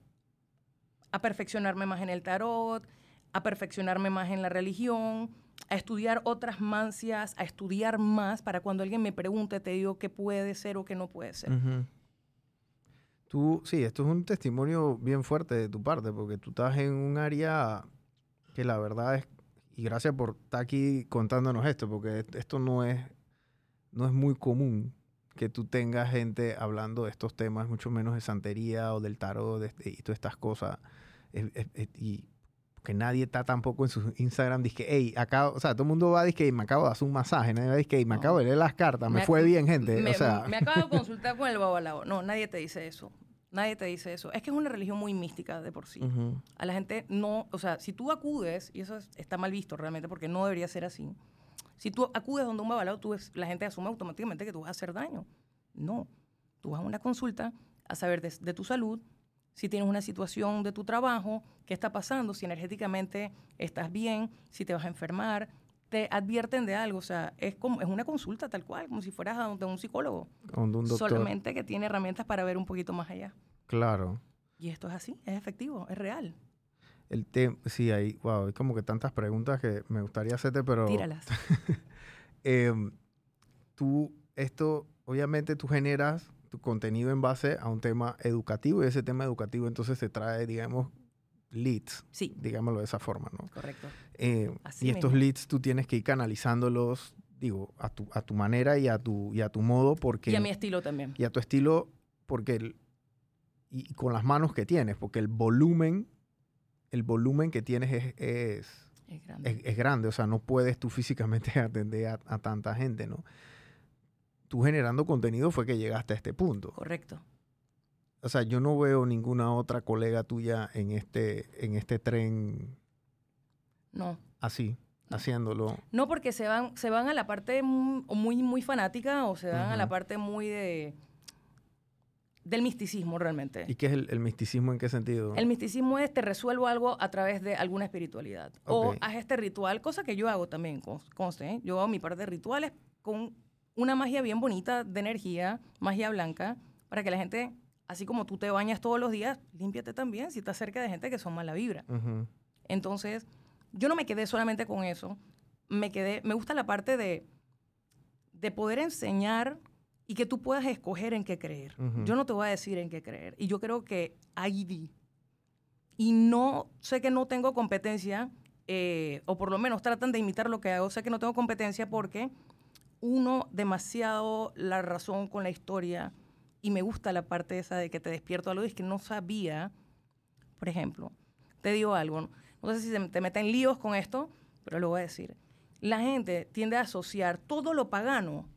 a perfeccionarme más en el tarot, a perfeccionarme más en la religión, a estudiar otras mancias, a estudiar más para cuando alguien me pregunte, te digo qué puede ser o qué no puede ser. Tú, sí, esto es un testimonio bien fuerte de tu parte, porque tú estás en un área que la verdad es, y gracias por estar aquí contándonos esto, porque esto no es, no es muy común que tú tengas gente hablando de estos temas, mucho menos de santería o del tarot este, y todas estas cosas y que nadie está tampoco en su Instagram, dice que, hey, acá, o sea, todo el mundo va, dice que me acabo de hacer un masaje, nadie dice que me acabo de leer las cartas, me, fue bien, gente. Me, o sea. me acabo de consultar con el babalao. No, nadie te dice eso. Nadie te dice eso. Es que es una religión muy mística de por sí. A la gente no, o sea, si tú acudes, y eso está mal visto realmente porque no debería ser así, si tú acudes donde un babalao, tú la gente asume automáticamente que tú vas a hacer daño. No. Tú vas a una consulta a saber de tu salud, si tienes una situación de tu trabajo, qué está pasando, si energéticamente estás bien, si te vas a enfermar, te advierten de algo, o sea, es como es una consulta tal cual, como si fueras a un psicólogo. un doctor. Solamente que tiene herramientas para ver un poquito más allá. Claro. Y esto es así, es efectivo, es real. El tema, sí, hay, wow, hay como que tantas preguntas que me gustaría hacerte, pero... Tíralas. [LAUGHS] Em, tú, esto, obviamente tú generas contenido en base a un tema educativo y ese tema educativo entonces se trae, digamos, leads, sí. digámoslo de esa forma, ¿no? Correcto. Eh, y estos leads tú tienes que ir canalizándolos, digo, a tu, a tu manera y a tu, y a tu modo porque... Y a mi estilo también. Y a tu estilo porque... y con las manos que tienes, porque el volumen, el volumen que tienes es, es, es, grande. o sea, no puedes tú [LAUGHS] físicamente atender a, a tanta gente, ¿no? tú generando contenido fue que llegaste a este punto. Correcto. O sea, yo no veo ninguna otra colega tuya en este, en este tren. No. Así, haciéndolo. No, porque se van, se van a la parte muy, muy fanática o se van a la parte muy de del misticismo realmente. ¿Y qué es el, misticismo en qué sentido? El misticismo es te resuelvo algo a través de alguna espiritualidad. O haz este ritual, cosa que yo hago también, conste. ¿eh? Yo hago mi parte de rituales con una magia bien bonita de energía, magia blanca, para que la gente, así como tú te bañas todos los días, límpiate también si estás cerca de gente que son mala vibra. Entonces, yo no me quedé solamente con eso, me quedé, me gusta la parte de, de poder enseñar y que tú puedas escoger en qué creer. Yo no te voy a decir en qué creer. Y yo creo que ahí vi. Y no, sé que no tengo competencia, eh, o por lo menos tratan de imitar lo que hago. Sé que no tengo competencia porque uno demasiado la razón con la historia y me gusta la parte esa de que te despierto algo es que no sabía, por ejemplo, te digo algo, no sé si te meten líos con esto, pero lo voy a decir. La gente tiende a asociar todo lo pagano,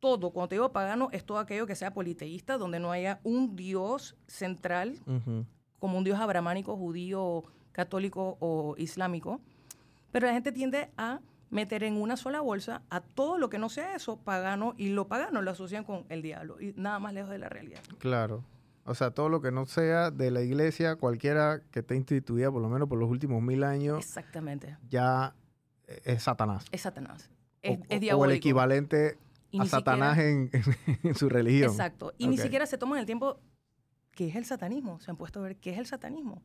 todo, cuando te digo pagano, es todo aquello que sea politeísta, donde no haya un dios central, como un dios abramánico, judío, católico o islámico. Pero la gente tiende a meter en una sola bolsa a todo lo que no sea eso, pagano, y lo pagano lo asocian con el diablo, y nada más lejos de la realidad. Claro. O sea, todo lo que no sea de la iglesia, cualquiera que esté instituida por lo menos por los últimos mil años. Exactamente. Ya es Satanás. Es Satanás. Es, o, el equivalente a Satanás [LAUGHS] en, su religión. Exacto. Y ni siquiera se toman el tiempo, ¿qué es el satanismo? Se han puesto a ver qué es el satanismo.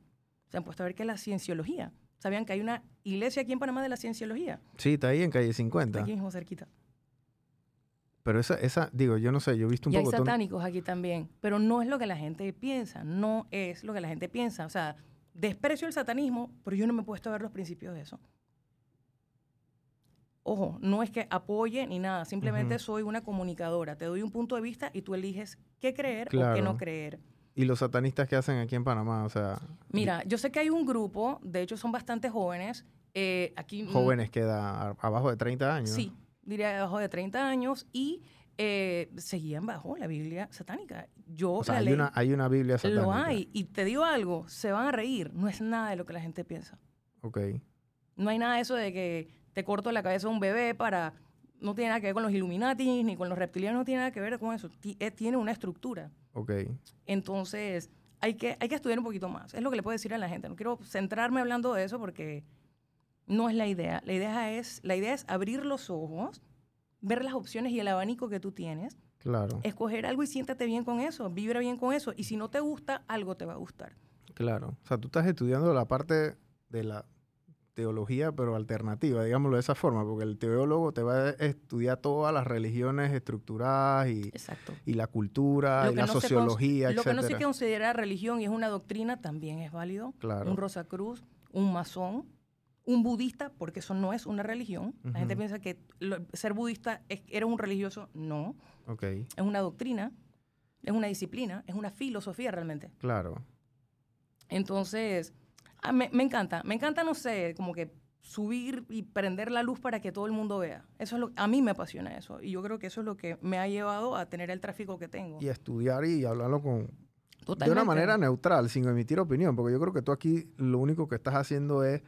Se han puesto a ver qué es la cienciología. ¿Sabían que hay una iglesia aquí en Panamá de la cienciología? Sí, está ahí en calle 50. aquí mismo cerquita. Pero esa, esa, digo, yo no sé, yo he visto un y poco... hay satánicos aquí también, pero no es lo que la gente piensa, no es lo que la gente piensa. O sea, desprecio el satanismo, pero yo no me he puesto a ver los principios de eso. Ojo, no es que apoye ni nada, simplemente soy una comunicadora, te doy un punto de vista y tú eliges qué creer o qué no creer. ¿Y los satanistas que hacen aquí en Panamá? O sea... Mira, yo sé que hay un grupo, de hecho son bastante jóvenes. Eh, aquí, jóvenes queda abajo de 30 años. Sí, diría abajo de 30 años y eh, seguían bajo la Biblia satánica. Yo o sea, hay, una, hay una Biblia satánica. Lo hay. Y te digo algo, se van a reír. No es nada de lo que la gente piensa. Ok. No hay nada de eso de que te corto la cabeza a un bebé para... No tiene nada que ver con los Illuminati ni con los reptilianos, no tiene nada que ver con eso. Eh, tiene una estructura. Ok. Entonces, hay que, hay que estudiar un poquito más. Es lo que le puedo decir a la gente. No quiero centrarme hablando de eso porque no es la idea. La idea es, la idea es abrir los ojos, ver las opciones y el abanico que tú tienes. Claro. Escoger algo y siéntate bien con eso, vibra bien con eso. Y si no te gusta, algo te va a gustar. Claro. O sea, tú estás estudiando la parte de la teología, pero alternativa, digámoslo de esa forma, porque el teólogo te va a estudiar todas las religiones estructuradas y, y la cultura y la sociología, Lo que no se considera religión y es una doctrina también es válido. Claro. Un Rosacruz, un masón, un budista, porque eso no es una religión. La gente piensa que ser budista es, eres un religioso. No. Okay. Es una doctrina, es una disciplina, es una filosofía realmente. Claro. Entonces, Ah, me, encanta, me encanta, no sé, como que subir y prender la luz para que todo el mundo vea. Eso es lo a mí me apasiona eso y yo creo que eso es lo que me ha llevado a tener el tráfico que tengo. Y estudiar y hablarlo con de una manera neutral, sin emitir opinión, porque yo creo que tú aquí lo único que estás haciendo es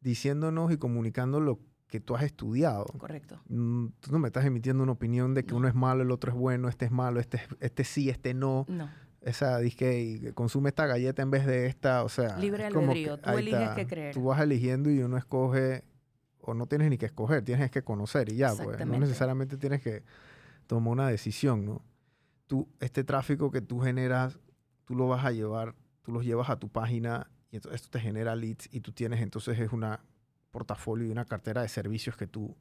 diciéndonos y comunicando lo que tú has estudiado. Correcto. Mm, tú no me estás emitiendo una opinión de que uno es malo, el otro es bueno, este es malo, este, este sí, este no. No esa disque consume esta galleta en vez de esta, o sea, libre albedrío, tú eliges qué creer. Tú vas eligiendo y uno escoge o no tienes ni que escoger, tienes que conocer y ya, pues no necesariamente tienes que tomar una decisión, ¿no? Tú este tráfico que tú generas, tú lo vas a llevar, tú los llevas a tu página y entonces esto te genera leads y tú tienes entonces es una portafolio y una cartera de servicios que tú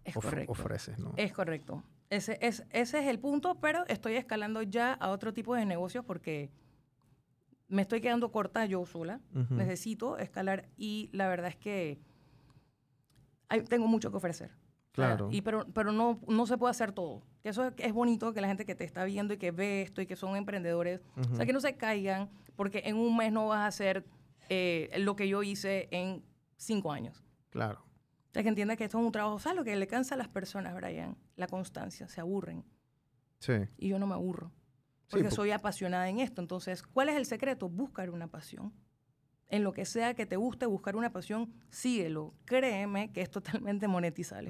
ofreces, ¿no? Es correcto. Ese es, ese es el punto, pero estoy escalando ya a otro tipo de negocios porque me estoy quedando corta yo sola. Necesito escalar y la verdad es que tengo mucho que ofrecer. Claro. y pero pero no, no se puede hacer todo. Que eso es, bonito que la gente que te está viendo y que ve esto y que son emprendedores, o sea, que no se caigan porque en un mes no vas a hacer eh, lo que yo hice en cinco años. Claro. O sea, que entienda que esto es un trabajo. ¿Sabes lo que le cansa a las personas, Brian? La constancia. Se aburren. Sí. Y yo no me aburro. Porque soy apasionada en esto. Entonces, ¿cuál es el secreto? Buscar una pasión. En lo que sea que te guste, buscar una pasión, síguelo. Créeme que es totalmente monetizable.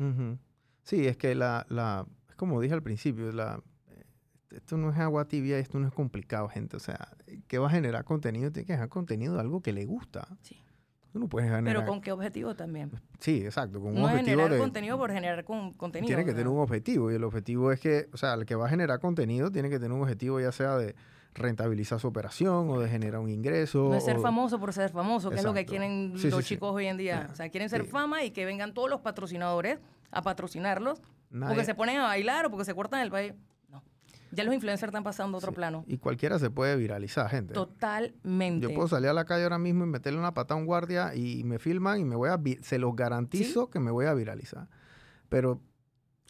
Sí, es que la, la, es como dije al principio, la, esto no es agua tibia, esto no es complicado, gente. O sea, ¿qué va a generar contenido? Tiene que generar contenido de algo que le gusta. Sí. Pero con qué objetivo también. Sí, exacto. Con un no objetivo generar contenido por generar contenido. Tiene que tener un objetivo y el objetivo es que, o sea, el que va a generar contenido tiene que tener un objetivo ya sea de rentabilizar su operación o de generar un ingreso. No es ser famoso por ser famoso, que es lo que quieren los chicos hoy en día. O sea, quieren ser fama y que vengan todos los patrocinadores a patrocinarlos porque se ponen a bailar o porque se cortan el baile. Ya los influencers están pasando a otro plano. Y cualquiera se puede viralizar, gente. Totalmente. Yo puedo salir a la calle ahora mismo y meterle una patada a un guardia y me filman y me voy a... Se los garantizo que me voy a viralizar. Pero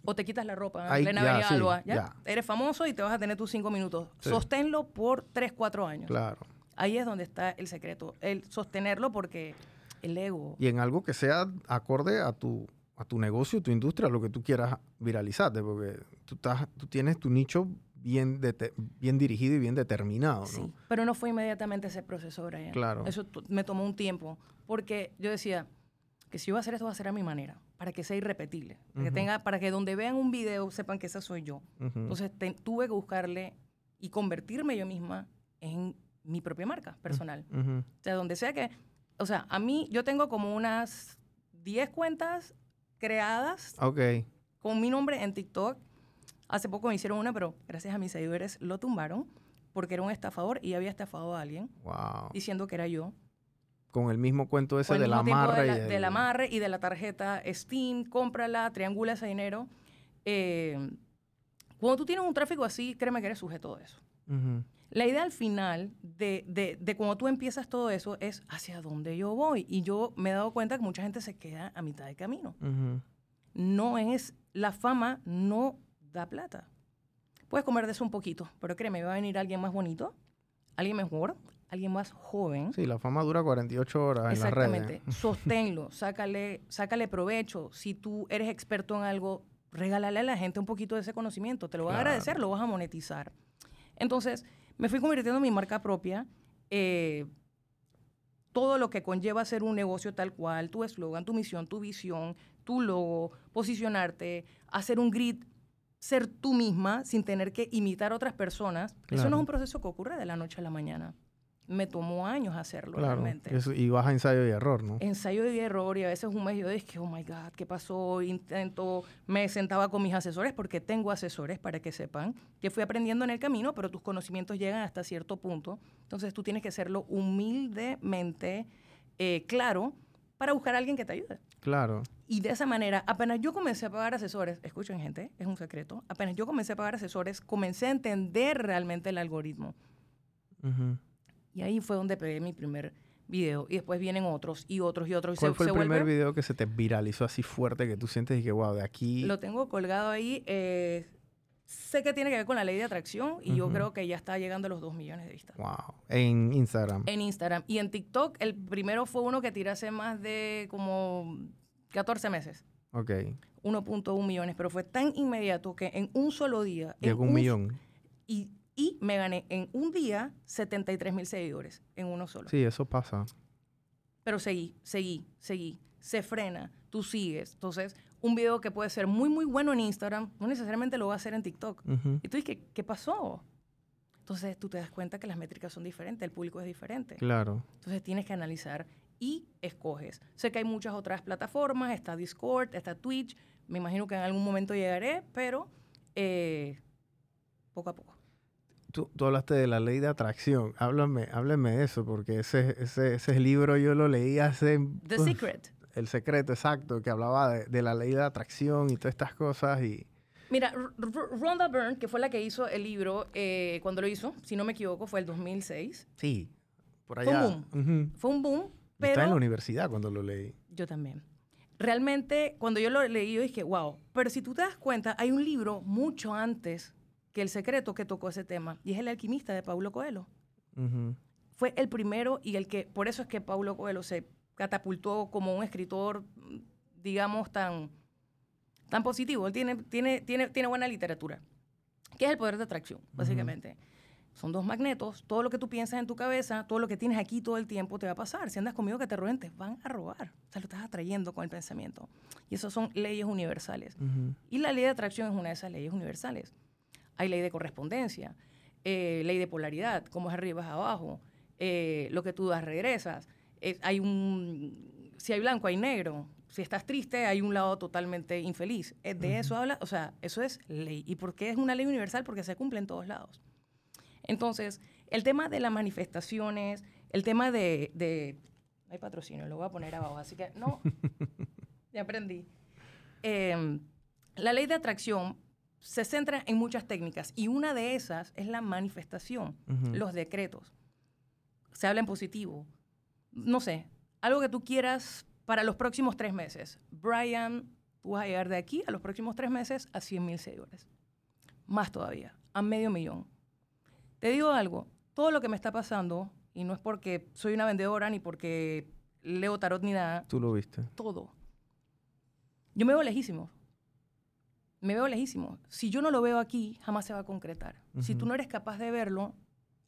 o te quitas la ropa en plena ya, ¿ya? Eres famoso y te vas a tener tus cinco minutos. Sosténlo por tres, cuatro años. Claro. Ahí es donde está el secreto. El sostenerlo porque el ego. Y en algo que sea acorde a tu, a tu negocio, tu industria, lo que tú quieras viralizarte, porque tú, estás, tú tienes tu nicho bien, bien dirigido y bien determinado. Sí, pero no fue inmediatamente ese proceso, Brian. Claro. Eso me tomó un tiempo, porque yo decía, que si yo voy a hacer esto, va a ser a mi manera, para que sea irrepetible, para, que, tenga, para que donde vean un video sepan que esa soy yo. Entonces tuve que buscarle y convertirme yo misma en mi propia marca personal. O sea, donde sea que, o sea, a mí yo tengo como unas 10 cuentas creadas con mi nombre en TikTok. Hace poco me hicieron una, pero gracias a mis seguidores lo tumbaron porque era un estafador y había estafado a alguien diciendo que era yo con el mismo cuento ese de la amarre. De la, y amarre y de la tarjeta Steam, cómprala, triangula ese dinero. Eh, cuando tú tienes un tráfico así, créeme que eres sujeto de eso. La idea al final de, de, de, cuando tú empiezas todo eso es hacia dónde yo voy. Y yo me he dado cuenta que mucha gente se queda a mitad de camino. No es, la fama no da plata. Puedes comer de eso un poquito, pero créeme, va a venir alguien más bonito, alguien mejor, alguien más joven. Sí, la fama dura 48 horas en la red. Exactamente. Sosténlo, sácale, sácale provecho. Si tú eres experto en algo, regálale a la gente un poquito de ese conocimiento. Te lo van a agradecer, lo vas a monetizar. Entonces, me fui convirtiendo en mi marca propia. Eh, todo lo que conlleva ser un negocio tal cual, tu eslogan, tu misión, tu visión, tu logo, posicionarte, hacer un grid, ser tú misma sin tener que imitar a otras personas. Eso no es un proceso que ocurre de la noche a la mañana me tomó años hacerlo realmente. y vas a ensayo y error, ¿no? Ensayo y error, y a veces un mes yo dije, oh my God, ¿qué pasó? Intento, me sentaba con mis asesores, porque tengo asesores para que sepan que fui aprendiendo en el camino, pero tus conocimientos llegan hasta cierto punto. Entonces tú tienes que hacerlo humildemente eh, claro para buscar a alguien que te ayude. Claro. Y de esa manera, apenas yo comencé a pagar asesores, escuchen gente, es un secreto, apenas yo comencé a pagar asesores, comencé a entender realmente el algoritmo. Y ahí fue donde pegué mi primer video. Y después vienen otros y otros y otros. ¿Cuál fue el primer video que se te viralizó así fuerte que tú sientes y que, wow, de aquí... Lo tengo colgado ahí. Eh, sé que tiene que ver con la ley de atracción y yo creo que ya está llegando a los 2 millones de vistas. Wow. En Instagram. En Instagram. Y en TikTok, el primero fue uno que tiré hace más de como 14 meses. Ok. 1.1 millones, pero fue tan inmediato que en un solo día... Llegó un millón. Y y me gané en un día 73 mil seguidores, en uno solo. Sí, eso pasa. Pero seguí, seguí, seguí. Se frena, tú sigues. Entonces, un video que puede ser muy, muy bueno en Instagram, no necesariamente lo va a hacer en TikTok. Y tú dices, ¿qué, pasó? Entonces, tú te das cuenta que las métricas son diferentes, el público es diferente. Claro. Entonces, tienes que analizar y escoges. Sé que hay muchas otras plataformas, está Discord, está Twitch. Me imagino que en algún momento llegaré, pero eh, poco a poco tú, hablaste de la ley de atracción. Háblame, háblame de eso, porque ese, ese, ese libro yo lo leí hace... The Secret. El secreto, exacto, que hablaba de, la ley de atracción y todas estas cosas y... Mira, Rhonda Byrne, que fue la que hizo el libro, eh, cuando lo hizo, si no me equivoco, fue el 2006. Sí, por allá. Fue un boom. Fue un boom, pero... Estaba en la universidad cuando lo leí. Yo también. Realmente, cuando yo lo leí, yo dije, wow. Pero si tú te das cuenta, hay un libro mucho antes que el secreto que tocó ese tema, y es El alquimista de Paulo Coelho. Fue el primero y el que, por eso es que Paulo Coelho se catapultó como un escritor, digamos, tan, tan positivo. Él tiene, tiene, tiene, tiene buena literatura. ¿Qué es el poder de atracción, básicamente? Son dos magnetos. Todo lo que tú piensas en tu cabeza, todo lo que tienes aquí todo el tiempo te va a pasar. Si andas conmigo que te roben, te van a robar. O sea, lo estás atrayendo con el pensamiento. Y eso son leyes universales. Y la ley de atracción es una de esas leyes universales hay ley de correspondencia, eh, ley de polaridad, como es arriba es abajo, eh, lo que tú das regresas. Hay un, si hay blanco hay negro, si estás triste hay un lado totalmente infeliz. Eh, de eso habla, o sea, eso es ley. ¿Y por qué es una ley universal? Porque se cumple en todos lados. Entonces, el tema de las manifestaciones, el tema de, de hay patrocinio, lo voy a poner abajo, así que no, [LAUGHS] ya aprendí. Em, la ley de atracción se centra en muchas técnicas y una de esas es la manifestación, los decretos. Se habla en positivo. No sé, algo que tú quieras para los próximos tres meses. Brian, tú vas a llegar de aquí a los próximos tres meses a 100 mil seguidores. Más todavía, a medio millón. Te digo algo, todo lo que me está pasando, y no es porque soy una vendedora ni porque leo tarot ni nada. Tú lo viste. Todo. Yo me veo lejísimo me veo lejísimo. Si yo no lo veo aquí, jamás se va a concretar. Si tú no eres capaz de verlo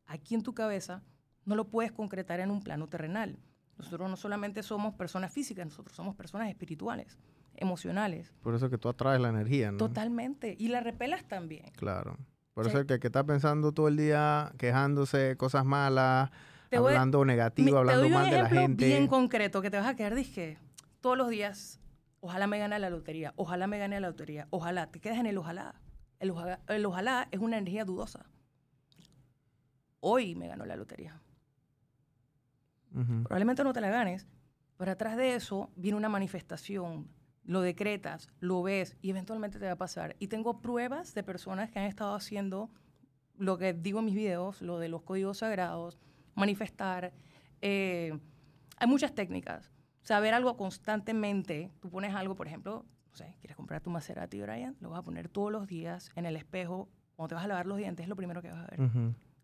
aquí en tu cabeza, no lo puedes concretar en un plano terrenal. Nosotros no solamente somos personas físicas, nosotros somos personas espirituales, emocionales. Por eso que tú atraes la energía, ¿no? Totalmente. Y la repelas también. Claro. Por eso el que, que, está pensando todo el día, quejándose, cosas malas, hablando negativo, hablando mal de la gente. bien concreto que te vas a quedar, dije, todos los días ojalá me gane la lotería, ojalá me gane la lotería, ojalá, te quedas en el ojalá. El ojalá, es una energía dudosa. Hoy me ganó la lotería. Probablemente no te la ganes, pero atrás de eso viene una manifestación, lo decretas, lo ves y eventualmente te va a pasar. Y tengo pruebas de personas que han estado haciendo lo que digo en mis videos, lo de los códigos sagrados, manifestar. Eh, hay muchas técnicas saber algo constantemente, tú pones algo, por ejemplo, no sé, quieres comprar tu Maserati, Brian, lo vas a poner todos los días en el espejo, cuando te vas a lavar los dientes, es lo primero que vas a ver.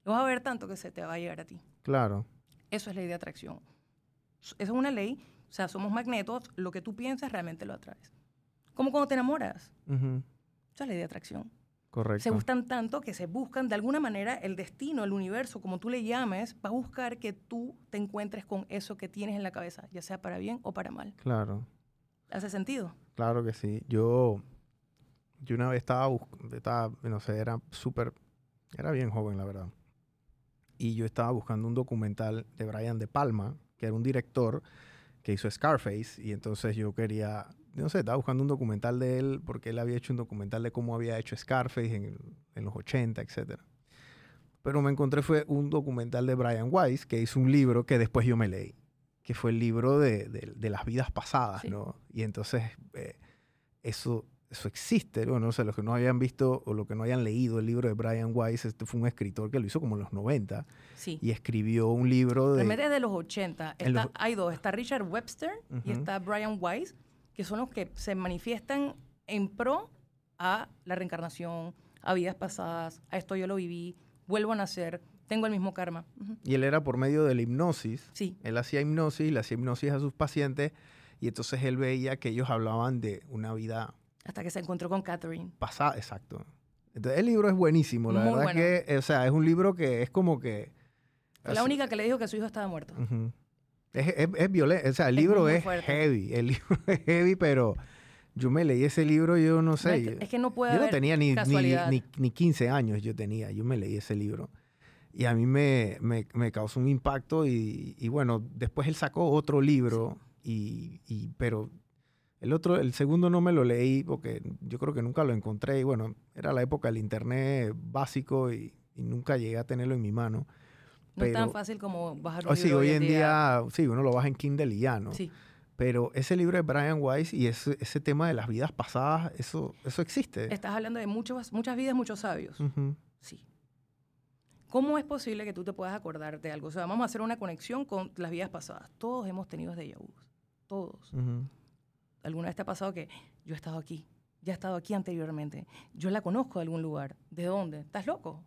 Lo vas a ver tanto que se te va a llegar a ti. Claro. Eso es ley de atracción. Eso es una ley, o sea, somos magnetos, lo que tú piensas realmente lo atraes. Como cuando te enamoras. Eso es ley de atracción. Correcto. Se gustan tanto que se buscan, de alguna manera, el destino, el universo, como tú le llames, va a buscar que tú te encuentres con eso que tienes en la cabeza, ya sea para bien o para mal. Claro. ¿Hace sentido? Claro que sí. Yo, yo una vez estaba, estaba no sé, era súper, era bien joven, la verdad. Y yo estaba buscando un documental de Brian De Palma, que era un director que hizo Scarface, y entonces yo quería no sé, estaba buscando un documental de él porque él había hecho un documental de cómo había hecho Scarface en, en los 80, etc. Pero me encontré fue un documental de Brian Weiss que hizo un libro que después yo me leí, que fue el libro de, de, las vidas pasadas, ¿no? Y entonces eh, eso, eso existe, bueno, no sé, los que no hayan visto o los que no hayan leído el libro de Brian Weiss, este fue un escritor que lo hizo como en los 90 sí. y escribió un libro de... Pero de los 80, hay dos, está Richard Webster y está Brian Weiss que son los que se manifiestan en pro a la reencarnación, a vidas pasadas, a esto yo lo viví, vuelvo a nacer, tengo el mismo karma. Y él era por medio de la hipnosis. Sí. Él hacía hipnosis, le hacía hipnosis a sus pacientes y entonces él veía que ellos hablaban de una vida... Hasta que se encontró con Catherine. Pasada, exacto. Entonces el libro es buenísimo, la verdad que, o sea, es un libro que es como que... Fue la única que le dijo que su hijo estaba muerto. Es, es, violento, o sea, el libro es, heavy, el [LAUGHS] libro es heavy, pero yo me leí ese libro, yo no sé. es que no puede Yo no tenía ni, ni, ni, 15 años, yo tenía, yo me leí ese libro. Y a mí me, me, me causó un impacto y, y, bueno, después él sacó otro libro, y, y, pero el otro, el segundo no me lo leí porque yo creo que nunca lo encontré y bueno, era la época del internet básico y, y nunca llegué a tenerlo en mi mano. No es tan fácil como bajar un oh, libro sí, hoy en día, sí, uno lo baja en Kindle y ya, ¿no? Sí. Pero ese libro de Brian Weiss y ese, ese tema de las vidas pasadas, eso, eso existe. Estás hablando de muchos, muchas vidas, muchos sabios. Sí. ¿Cómo es posible que tú te puedas acordar de algo? O sea, vamos a hacer una conexión con las vidas pasadas. Todos hemos tenido déjà vu. Todos. ¿Alguna vez te ha pasado que yo he estado aquí? ya ha estado aquí anteriormente. Yo la conozco de algún lugar. ¿De dónde? ¿Estás loco?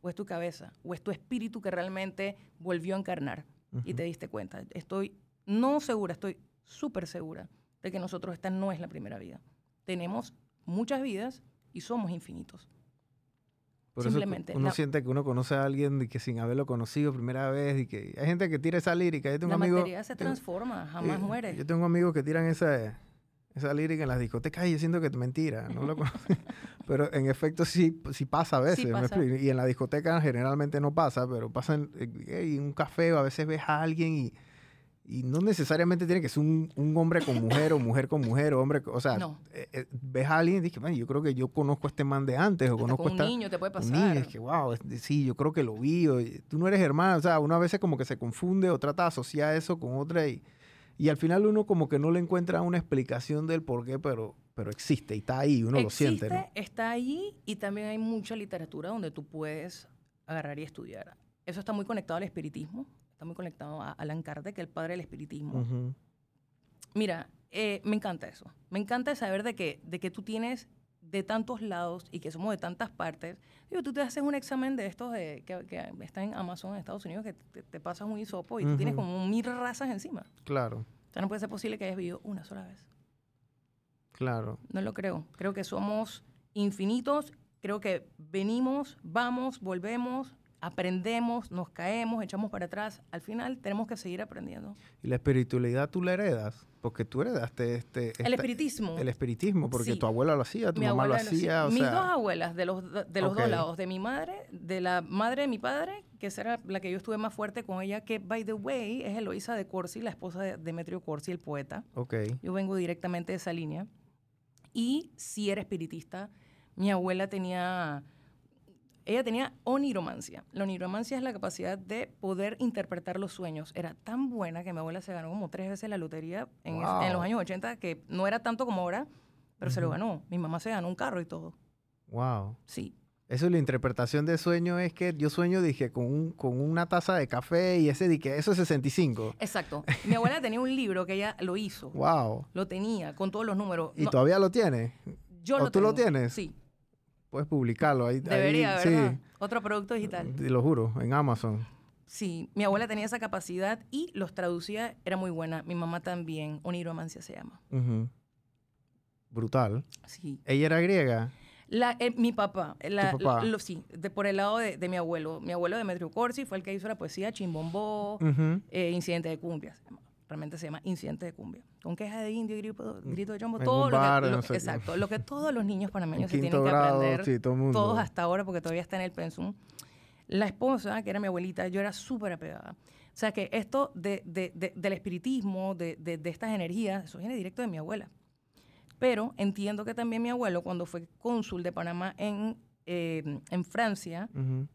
¿O es tu cabeza? ¿O es tu espíritu que realmente volvió a encarnar y te diste cuenta? Estoy no segura, estoy súper segura de que nosotros esta no es la primera vida. Tenemos muchas vidas y somos infinitos. Por Simplemente. Eso uno siente que uno conoce a alguien y que sin haberlo conocido primera vez y que hay gente que tira esa lírica. Yo tengo la amigo, materia se transforma, jamás muere. Yo tengo amigos que tiran esa esa lírica en las discotecas y yo siento que es mentira, no lo [LAUGHS] [LAUGHS] pero en efecto sí, sí pasa a veces. y en la discoteca generalmente no pasa, pero pasa en, un café o a veces ves a alguien y, y no necesariamente tiene que ser un, un, hombre con mujer o mujer con mujer o hombre, o sea, eh, eh, ves a alguien y dices, yo creo que yo conozco a este man de antes o conozco a un niño te puede pasar. Un niño, es que, wow, sí, yo creo que lo vi, o, tú no eres hermano, o sea, una vez como que se confunde o trata de asociar eso con otra y, y al final uno como que no le encuentra una explicación del por qué, pero, pero existe y está ahí, uno lo siente. ¿no? Está ahí y también hay mucha literatura donde tú puedes agarrar y estudiar. Eso está muy conectado al espiritismo está muy conectado a Alan Kardec, el padre del espiritismo. Mira, eh, me encanta eso. Me encanta saber de que, de que tú tienes de tantos lados y que somos de tantas partes. Digo, tú te haces un examen de estos de, que, que está en Amazon, en Estados Unidos, que te, pasas un hisopo y tú tienes como mil razas encima. Claro. O sea, no puede ser posible que hayas vivido una sola vez. Claro. No lo creo. Creo que somos infinitos. Creo que venimos, vamos, volvemos, aprendemos, nos caemos, echamos para atrás. Al final tenemos que seguir aprendiendo. ¿Y la espiritualidad tú la heredas? Porque tú heredaste este... el espiritismo. El espiritismo, porque tu abuela lo hacía, tu mamá lo hacía. Mis dos abuelas, de los, de los dos lados, de mi madre, de la madre de mi padre, que era la que yo estuve más fuerte con ella, que, by the way, es Eloisa de Corsi, la esposa de Demetrio Corsi, el poeta. Okay. Yo vengo directamente de esa línea. Y sí era espiritista. Mi abuela tenía ella tenía oniromancia. La oniromancia es la capacidad de poder interpretar los sueños. Era tan buena que mi abuela se ganó como tres veces la lotería en, los años 80, que no era tanto como ahora, pero se lo ganó. Mi mamá se ganó un carro y todo. Wow. Sí. Eso, la interpretación de sueño es que yo sueño, dije, con, un, con una taza de café y ese dije, eso es 65. Exacto. Mi abuela tenía un libro que ella lo hizo. Wow. Lo tenía con todos los números. ¿Y todavía lo tiene? Yo ¿O tú lo tienes? Sí puedes publicarlo. Ahí, Debería, ¿verdad? Sí. Otro producto digital. Te lo juro, en Amazon. Sí, mi abuela tenía esa capacidad y los traducía, era muy buena. Mi mamá también, oniromancia se llama. Brutal. Sí. ¿Ella era griega? La, eh, mi papá, la, sí, de, por el lado de, mi abuelo. Mi abuelo Demetrio Corsi fue el que hizo la poesía Chimbombó, eh, Incidente de Cumbias realmente se llama Incidente de Cumbia. Con queja de indio, grito, grito de chombo, todo lo que, exacto, lo que todos los niños panameños se tienen que aprender, todos hasta ahora, porque todavía está en el pensum. La esposa, que era mi abuelita, yo era súper apegada. O sea que esto de, de, del espiritismo, de, estas energías, eso viene directo de mi abuela. Pero entiendo que también mi abuelo, cuando fue cónsul de Panamá en, eh, en Francia,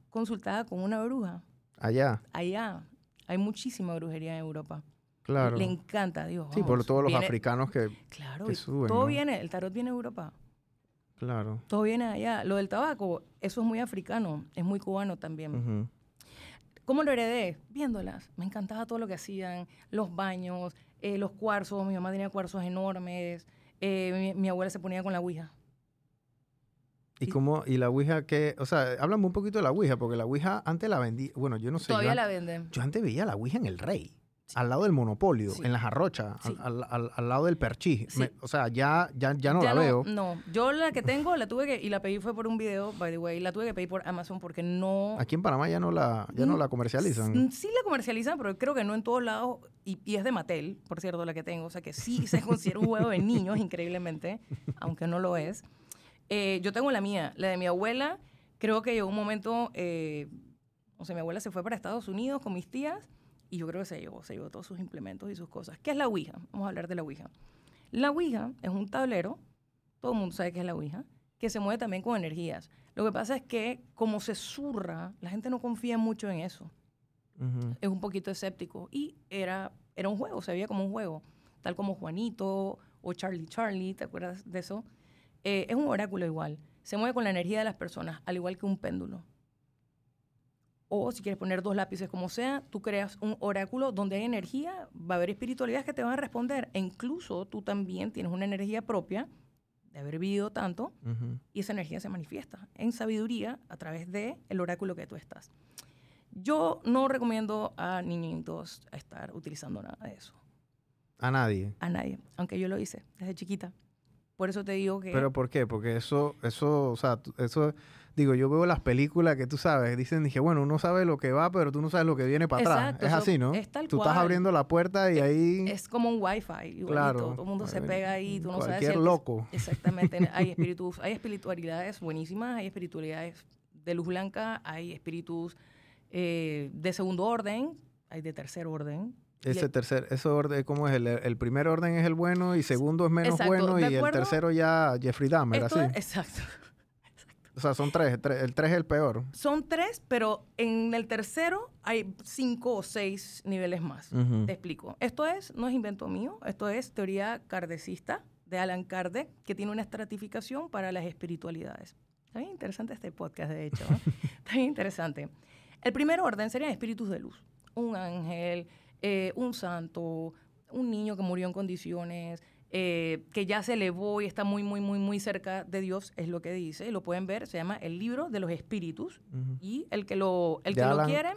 consultaba con una bruja. Allá. Allá. Hay muchísima brujería en Europa. Claro. Le encanta, Dios. Sí, por todos los africanos que, claro, Todo viene, el tarot viene de Europa. Claro. Todo viene allá. Lo del tabaco, eso es muy africano, es muy cubano también. ¿Cómo lo heredé? Viéndolas. Me encantaba todo lo que hacían, los baños, eh, los cuarzos. Mi mamá tenía cuarzos enormes. Eh, mi, abuela se ponía con la ouija. ¿Y, cómo, y la Ouija qué? O sea, háblame un poquito de la Ouija, porque la Ouija antes la vendí, bueno, yo no sé. Todavía la venden. Yo antes veía la Ouija en el Rey al lado del monopolio, en las arrochas, al, lado del perchí. o sea, ya, ya, ya no la veo. No, yo la que tengo la tuve que, y la pedí fue por un video, by the way, la tuve que pedir por Amazon porque no... Aquí en Panamá ya no la, ya no la comercializan. Sí la comercializan, pero creo que no en todos lados, y, es de Mattel, por cierto, la que tengo, o sea que sí se considera un juego de niños, increíblemente, aunque no lo es. Eh, yo tengo la mía, la de mi abuela, creo que llegó un momento, eh, o sea, mi abuela se fue para Estados Unidos con mis tías, y yo creo que se llevó, se llevó todos sus implementos y sus cosas. ¿Qué es la Ouija? Vamos a hablar de la Ouija. La Ouija es un tablero, todo el mundo sabe qué es la Ouija, que se mueve también con energías. Lo que pasa es que como se zurra, la gente no confía mucho en eso. Es un poquito escéptico. Y era, era un juego, se veía como un juego. Tal como Juanito o Charlie Charlie, ¿te acuerdas de eso? Eh, es un oráculo igual. Se mueve con la energía de las personas, al igual que un péndulo. O si quieres poner dos lápices, como sea, tú creas un oráculo donde hay energía, va a haber espiritualidades que te van a responder. E incluso tú también tienes una energía propia de haber vivido tanto y esa energía se manifiesta en sabiduría a través del el oráculo que tú estás. Yo no recomiendo a niñitos estar utilizando nada de eso. ¿A nadie? A nadie, aunque yo lo hice desde chiquita. Por eso te digo que... ¿Pero por qué? Porque eso, eso, o sea, eso digo, yo veo las películas que tú sabes, dicen, dije, bueno, uno sabe lo que va, pero tú no sabes lo que viene para atrás. Es así, ¿no? Es tal tú estás abriendo la puerta y ahí... Es como un wifi, claro. Todo el mundo se pega ahí, tú no sabes si loco. Exactamente. hay espíritus, hay espiritualidades buenísimas, hay espiritualidades de luz blanca, hay espíritus eh, de segundo orden, hay de tercer orden, Ese tercer, ese orden, ¿cómo es? El, primer orden es el bueno y segundo es menos bueno y el tercero ya Jeffrey Dahmer, así. exacto. O sea, son tres, el tres es el peor. Son tres, pero en el tercero hay cinco o seis niveles más. Te explico. Esto es, no es invento mío, esto es teoría kardecista de Alan Kardec, que tiene una estratificación para las espiritualidades. Está bien interesante este podcast, de hecho. [LAUGHS] Está bien interesante. El primer orden serían espíritus de luz. Un ángel, eh, un santo, un niño que murió en condiciones, eh, que ya se elevó y está muy, muy, muy, muy cerca de Dios, es lo que dice. Lo pueden ver, se llama El libro de los espíritus. Y el que lo, el que lo quiere,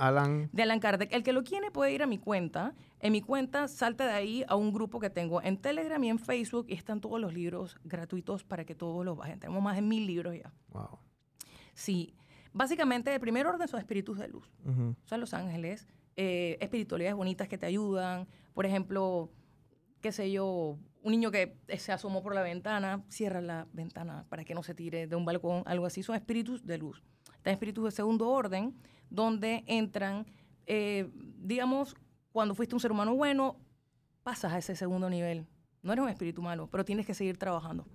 de Alan Kardec, el que lo quiere puede ir a mi cuenta. En mi cuenta salta de ahí a un grupo que tengo en Telegram y en Facebook y están todos los libros gratuitos para que todos los bajen. Tenemos más de mil libros ya. Wow. Sí. Básicamente, el primer orden son espíritus de luz. Son los ángeles, eh, espiritualidades bonitas que te ayudan. Por ejemplo, qué sé yo, un niño que se asomó por la ventana, cierra la ventana para que no se tire de un balcón, algo así. Son espíritus de luz. Están espíritus de segundo orden, donde entran, eh, digamos, cuando fuiste un ser humano bueno, pasas a ese segundo nivel. No eres un espíritu malo, pero tienes que seguir trabajando.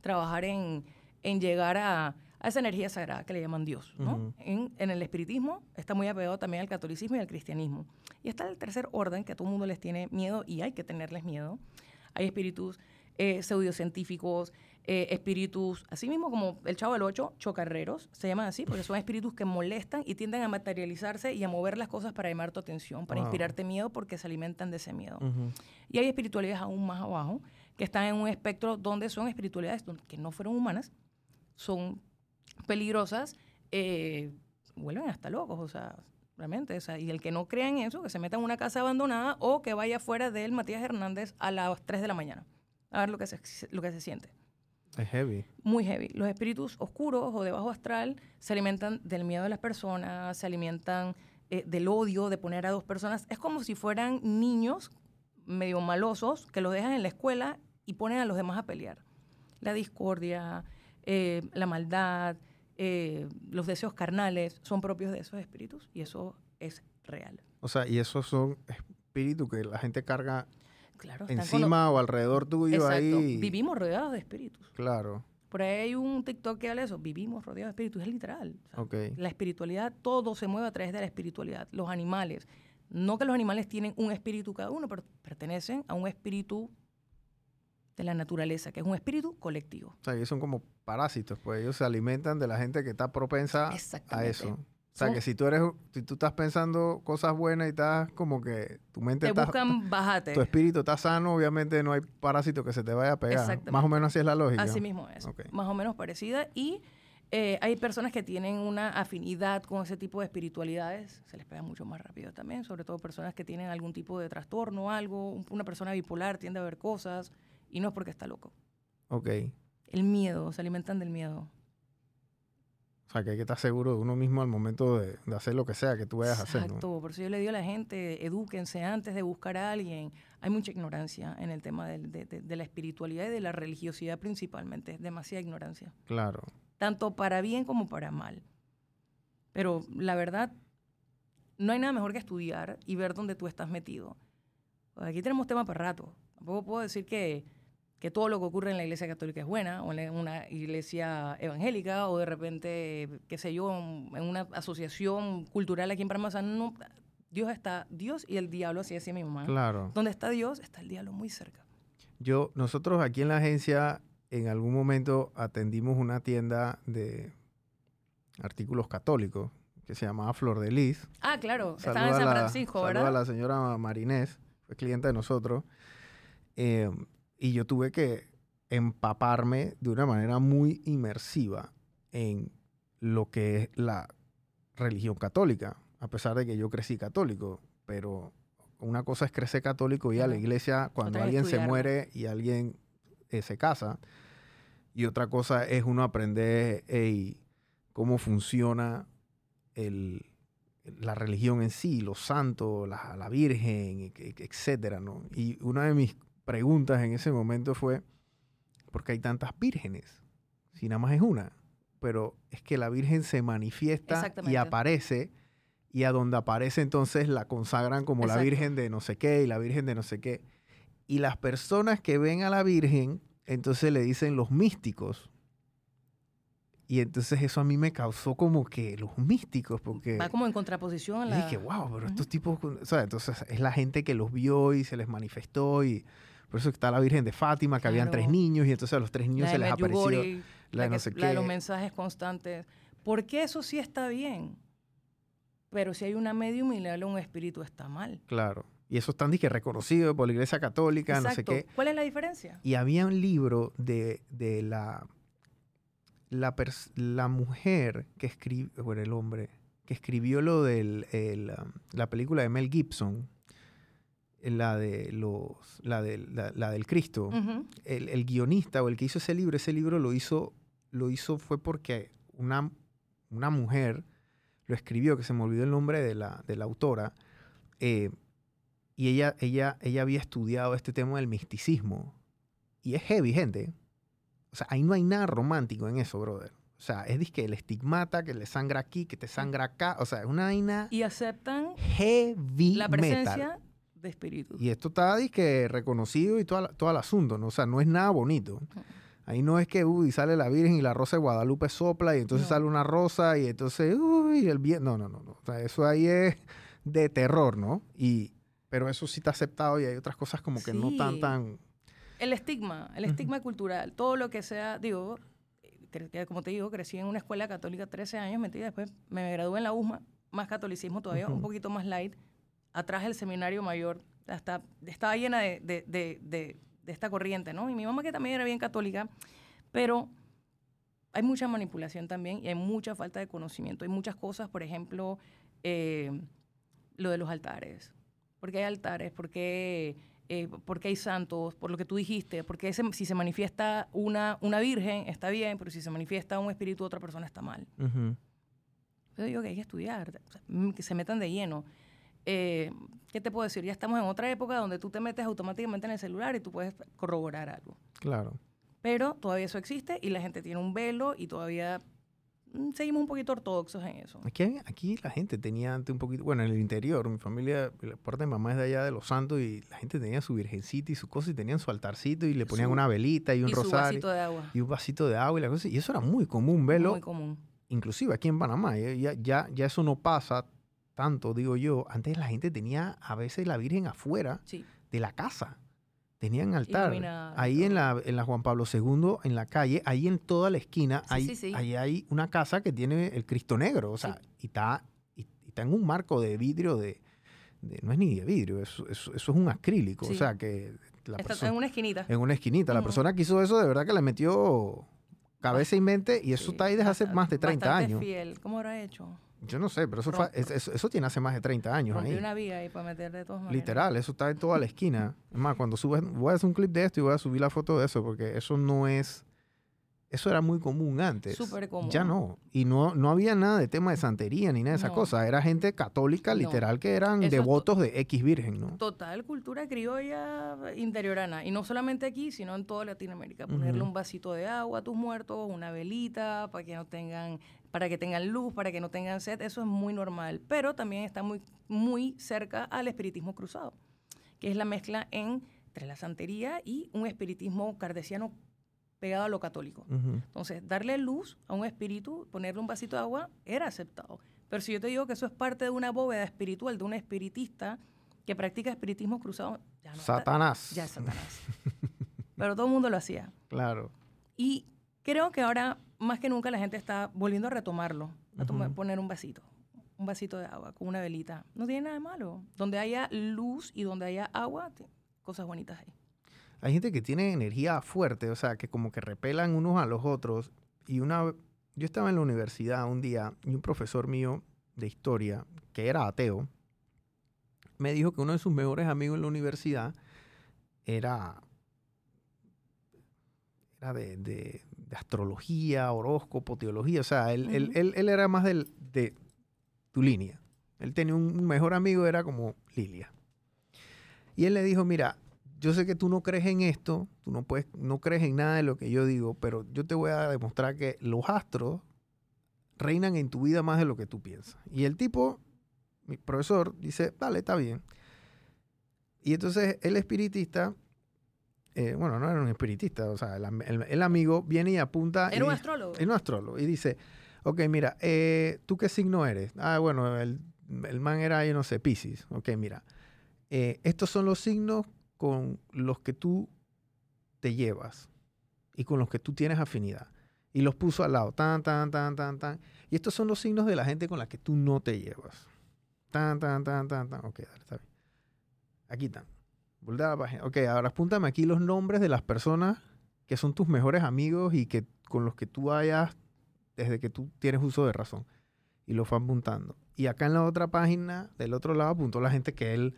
Trabajar en, llegar a, esa energía sagrada que le llaman Dios. en, en, el espiritismo está muy apegado también al catolicismo y al cristianismo. Y está el tercer orden, que a todo el mundo les tiene miedo y hay que tenerles miedo, hay espíritus eh, pseudocientíficos, eh, espíritus, así mismo como el Chavo del Ocho, chocarreros, se llaman así, porque son espíritus que molestan y tienden a materializarse y a mover las cosas para llamar tu atención, para inspirarte miedo, porque se alimentan de ese miedo. Y hay espiritualidades aún más abajo, que están en un espectro donde son espiritualidades que no fueron humanas, son peligrosas, eh, vuelven hasta locos, o sea, realmente. y el que no crea en eso, que se meta en una casa abandonada o que vaya fuera del Matías Hernández a las 3 de la mañana. A ver lo que se, lo que se siente. Es heavy. Muy heavy. Los espíritus oscuros o de bajo astral se alimentan del miedo de las personas, se alimentan eh, del odio de poner a dos personas. Es como si fueran niños medio malosos que los dejan en la escuela y ponen a los demás a pelear. La discordia, eh, la maldad, eh, los deseos carnales son propios de esos espíritus y eso es real. O sea, y esos son espíritus que la gente carga encima o alrededor tuyo ahí. Vivimos rodeados de espíritus. Claro. Por ahí hay un TikTok que habla de eso. Vivimos rodeados de espíritus. Es literal. La espiritualidad, todo se mueve a través de la espiritualidad. Los animales. No que los animales tienen un espíritu cada uno, pero pertenecen a un espíritu de la naturaleza, que es un espíritu colectivo. O sea, ellos son como parásitos, pues ellos se alimentan de la gente que está propensa a eso. O sea, que si tú eres, si tú estás pensando cosas buenas y estás como que tu mente te está... buscan [LAUGHS] bájate. Tu espíritu está sano, obviamente no hay parásito que se te vaya a pegar. Más o menos así es la lógica. Así mismo es. Más o menos parecida. Y eh, hay personas que tienen una afinidad con ese tipo de espiritualidades, se les pega mucho más rápido también, sobre todo personas que tienen algún tipo de trastorno o algo. Una persona bipolar tiende a ver cosas y no es porque está loco. Ok. El miedo, se alimentan del miedo. O sea, que hay que estar seguro de uno mismo al momento de, hacer lo que sea que tú vayas a hacer. Exacto, por eso yo le digo a la gente, edúquense antes de buscar a alguien. Hay mucha ignorancia en el tema de, de, la espiritualidad y de la religiosidad principalmente, demasiada ignorancia. Claro. Tanto para bien como para mal. Pero la verdad, no hay nada mejor que estudiar y ver dónde tú estás metido. Aquí tenemos tema para rato. Tampoco puedo decir que que todo lo que ocurre en la iglesia católica es buena, o en una iglesia evangélica, o de repente, qué sé yo, en una asociación cultural aquí en Panamá. no, Dios está, Dios y el diablo, así decía mi mamá. Claro. Donde está Dios, está el diablo muy cerca. Yo, nosotros aquí en la agencia, en algún momento atendimos una tienda de artículos católicos que se llamaba Flor de Lis. Ah, claro, estaba en San Francisco, ¿verdad? a la señora Marinés, fue clienta de nosotros. Eh, y yo tuve que empaparme de una manera muy inmersiva en lo que es la religión católica, a pesar de que yo crecí católico, pero una cosa es crecer católico y a la iglesia cuando alguien se muere y alguien eh, se casa, y otra cosa es uno aprender cómo funciona la religión en sí, los santos, la, la Virgen, etcétera, ¿no? Y una de mis preguntas en ese momento fue, ¿por qué hay tantas vírgenes? Si nada más es una. Pero es que la Virgen se manifiesta y aparece y a donde aparece entonces la consagran como la Virgen de no sé qué y la Virgen de no sé qué. Y las personas que ven a la Virgen, entonces le dicen los místicos. Y entonces eso a mí me causó como que los místicos, porque... Va como en contraposición a la... Y dije, wow, pero estos tipos... O sea, entonces es la gente que los vio y se les manifestó y... Por eso está la Virgen de Fátima, que habían tres niños y entonces a los tres niños se les apareció la, no sé qué. de los mensajes constantes. ¿Por qué eso sí está bien? Pero si hay una medium y le habla un espíritu, está mal. Claro. Y eso está que reconocido por la Iglesia Católica, no sé qué. ¿Cuál es la diferencia? Y había un libro de, de la, la, la, mujer que escribió, bueno, el hombre, que escribió lo de um, la película de Mel Gibson, la de los la, de, la, del Cristo, el, el, guionista o el que hizo ese libro, ese libro lo hizo, lo hizo fue porque una, una mujer lo escribió, que se me olvidó el nombre de la, de la autora, eh, y ella, ella, ella había estudiado este tema del misticismo. Y es heavy, gente. O sea, ahí no hay nada romántico en eso, brother. O sea, es que el estigmata, que le sangra aquí, que te sangra acá. O sea, es una vaina. Y aceptan heavy la presencia de espíritu. Y esto está que reconocido y todo, todo el asunto, ¿no? O sea, no es nada bonito. Ahí no es que, uy, sale la Virgen y la rosa de Guadalupe sopla y entonces sale una rosa y entonces, uy, el bien. No, no, no, no. O sea, eso ahí es de terror, ¿no? Y, pero eso sí está aceptado y hay otras cosas como que no tan, tan... El estigma, el estigma cultural, todo lo que sea, digo, como te digo, crecí en una escuela católica 13 años, metí, después me gradué en la USMA, más catolicismo todavía, un poquito más light, atrás del seminario mayor, hasta, estaba llena de, de, de, de, esta corriente, ¿no? Y mi mamá que también era bien católica, pero hay mucha manipulación también y hay mucha falta de conocimiento. Hay muchas cosas, por ejemplo, eh, lo de los altares. ¿Por qué hay altares? ¿Por qué, eh, hay santos? Por lo que tú dijiste. Porque si se manifiesta una, una virgen, está bien, pero si se manifiesta un espíritu de otra persona, está mal. Yo digo que hay que estudiar, que se metan de lleno. Eh, ¿qué te puedo decir? Ya estamos en otra época donde tú te metes automáticamente en el celular y tú puedes corroborar algo. Claro. Pero todavía eso existe y la gente tiene un velo y todavía mm, seguimos un poquito ortodoxos en eso. Aquí, aquí la gente tenía antes un poquito, bueno, en el interior, mi familia, la parte de mamá es de allá de Los Santos y la gente tenía su virgencita y su cosa y tenían su altarcito y le ponían una velita y un rosario. Y un vasito de agua. Y un vasito de agua y la cosa. Y eso era muy común, velo. Muy común. Inclusive aquí en Panamá, ya, ya, ya eso no pasa tanto, digo yo, antes la gente tenía a veces la Virgen afuera de la casa. Tenían altar. Ahí en la, en la Juan Pablo II, en la calle, ahí en toda la esquina, ahí, hay una casa que tiene el Cristo Negro. O sea, y está, y, está en un marco de vidrio de, no es ni de vidrio, eso, eso, es un acrílico. O sea que la está en una esquinita. En una esquinita. La persona que hizo eso de verdad que le metió cabeza y mente y eso está ahí desde hace más de 30 años. fiel. ¿Cómo habrá hecho? Yo no sé, pero eso, eso, tiene hace más de 30 años Rompí una viga ahí para meter de todas maneras. Literal, eso está en toda la esquina. Es más, cuando subes, voy a hacer un clip de esto y voy a subir la foto de eso, porque eso no es eso era muy común antes. Súper común. Ya no. Y no, no había nada de tema de santería ni nada de esa cosa. Era gente católica, literal, que eran devotos de X Virgen, ¿no? Total cultura criolla interiorana. Y no solamente aquí, sino en toda Latinoamérica. Ponerle un vasito de agua a tus muertos, una velita, para que no tengan, para que tengan luz, para que no tengan sed. Eso es muy normal. Pero también está muy, muy cerca al espiritismo cruzado, que es la mezcla entre la santería y un espiritismo cardesiano pegado a lo católico. Entonces, darle luz a un espíritu, ponerle un vasito de agua, era aceptado. Pero si yo te digo que eso es parte de una bóveda espiritual, de un espiritista que practica espiritismo cruzado, ya no Satanás. ya es Satanás. [LAUGHS] Pero todo el mundo lo hacía. Claro. Y creo que ahora, más que nunca, la gente está volviendo a retomarlo, a poner un vasito, un vasito de agua con una velita. No tiene nada de malo. Donde haya luz y donde haya agua, cosas bonitas ahí. Hay gente que tiene energía fuerte, o sea, que como que repelan unos a los otros. Y una, yo estaba en la universidad un día y un profesor mío de historia, que era ateo, me dijo que uno de sus mejores amigos en la universidad era, era de, astrología, horóscopo, teología. O sea, él, él, él, era más del, de tu línea. Él tenía un mejor amigo, era como Lilia. Y él le dijo, mira, yo sé que tú no crees en esto, tú no puedes, no crees en nada de lo que yo digo, pero yo te voy a demostrar que los astros reinan en tu vida más de lo que tú piensas. Y el tipo mi profesor dice, vale, está bien. Y entonces el espiritista, eh, bueno, no era un espiritista, o sea, el, amigo viene y apunta. Era un astrólogo. Era un astrólogo. Y dice, ok, mira, eh, ¿tú qué signo eres? Ah, bueno, el, man era, yo no sé, Pisces. Ok, mira, eh, estos son los signos con los que tú te llevas y con los que tú tienes afinidad. Y los puso al lado, tan, tan, tan, tan, tan. Y estos son los signos de la gente con la que tú no te llevas. Tan, tan, tan, tan, tan. Ok, dale, está bien. Aquí están. Voltea a la página. Ok, ahora apúntame aquí los nombres de las personas que son tus mejores amigos y que con los que tú hayas desde que tú tienes uso de razón. Y lo fue apuntando. Y acá en la otra página, del otro lado, apuntó la gente que él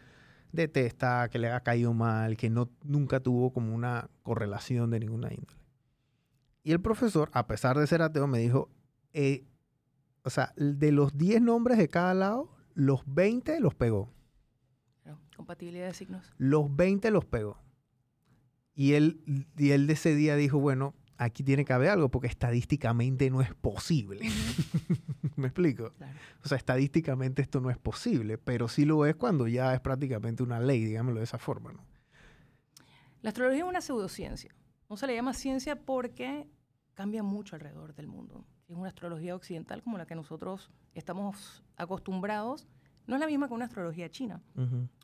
detesta, que le ha caído mal, que no, nunca tuvo como una correlación de ninguna índole. Y el profesor, a pesar de ser ateo, me dijo, eh, o sea, de los 10 nombres de cada lado, los 20 los pegó. Compatibilidad de signos. Los 20 los pegó. Y él, y él de ese día dijo, bueno, aquí tiene que haber algo porque estadísticamente no es posible. [LAUGHS] ¿Me explico? O sea, estadísticamente esto no es posible, pero sí lo es cuando ya es prácticamente una ley, digámoslo de esa forma, ¿no? La astrología es una pseudociencia. No se le llama ciencia porque cambia mucho alrededor del mundo. Es una astrología occidental como la que nosotros estamos acostumbrados. No es la misma que una astrología china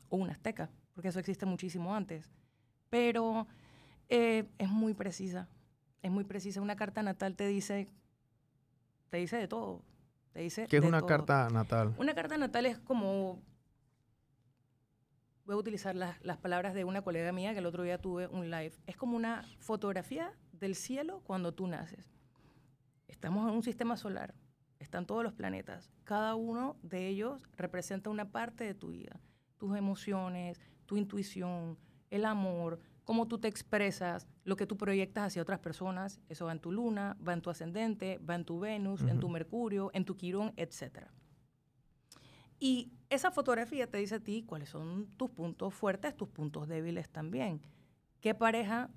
o una azteca, porque eso existe muchísimo antes. Pero eh, es muy precisa. Es muy precisa. Una carta natal te dice, te dice de todo. Te dice ¿Qué es una carta natal? Una carta natal es como voy a utilizar las, palabras de una colega mía que el otro día tuve un live. Es como una fotografía del cielo cuando tú naces. Estamos en un sistema solar, están todos los planetas. Cada uno de ellos representa una parte de tu vida. Tus emociones, tu intuición, el amor, cómo tú te expresas, lo que tú proyectas hacia otras personas. Eso va en tu luna, va en tu ascendente, va en tu Venus, en tu Mercurio, en tu Quirón, etcétera. Y esa fotografía te dice a ti cuáles son tus puntos fuertes, tus puntos débiles también. ¿Qué pareja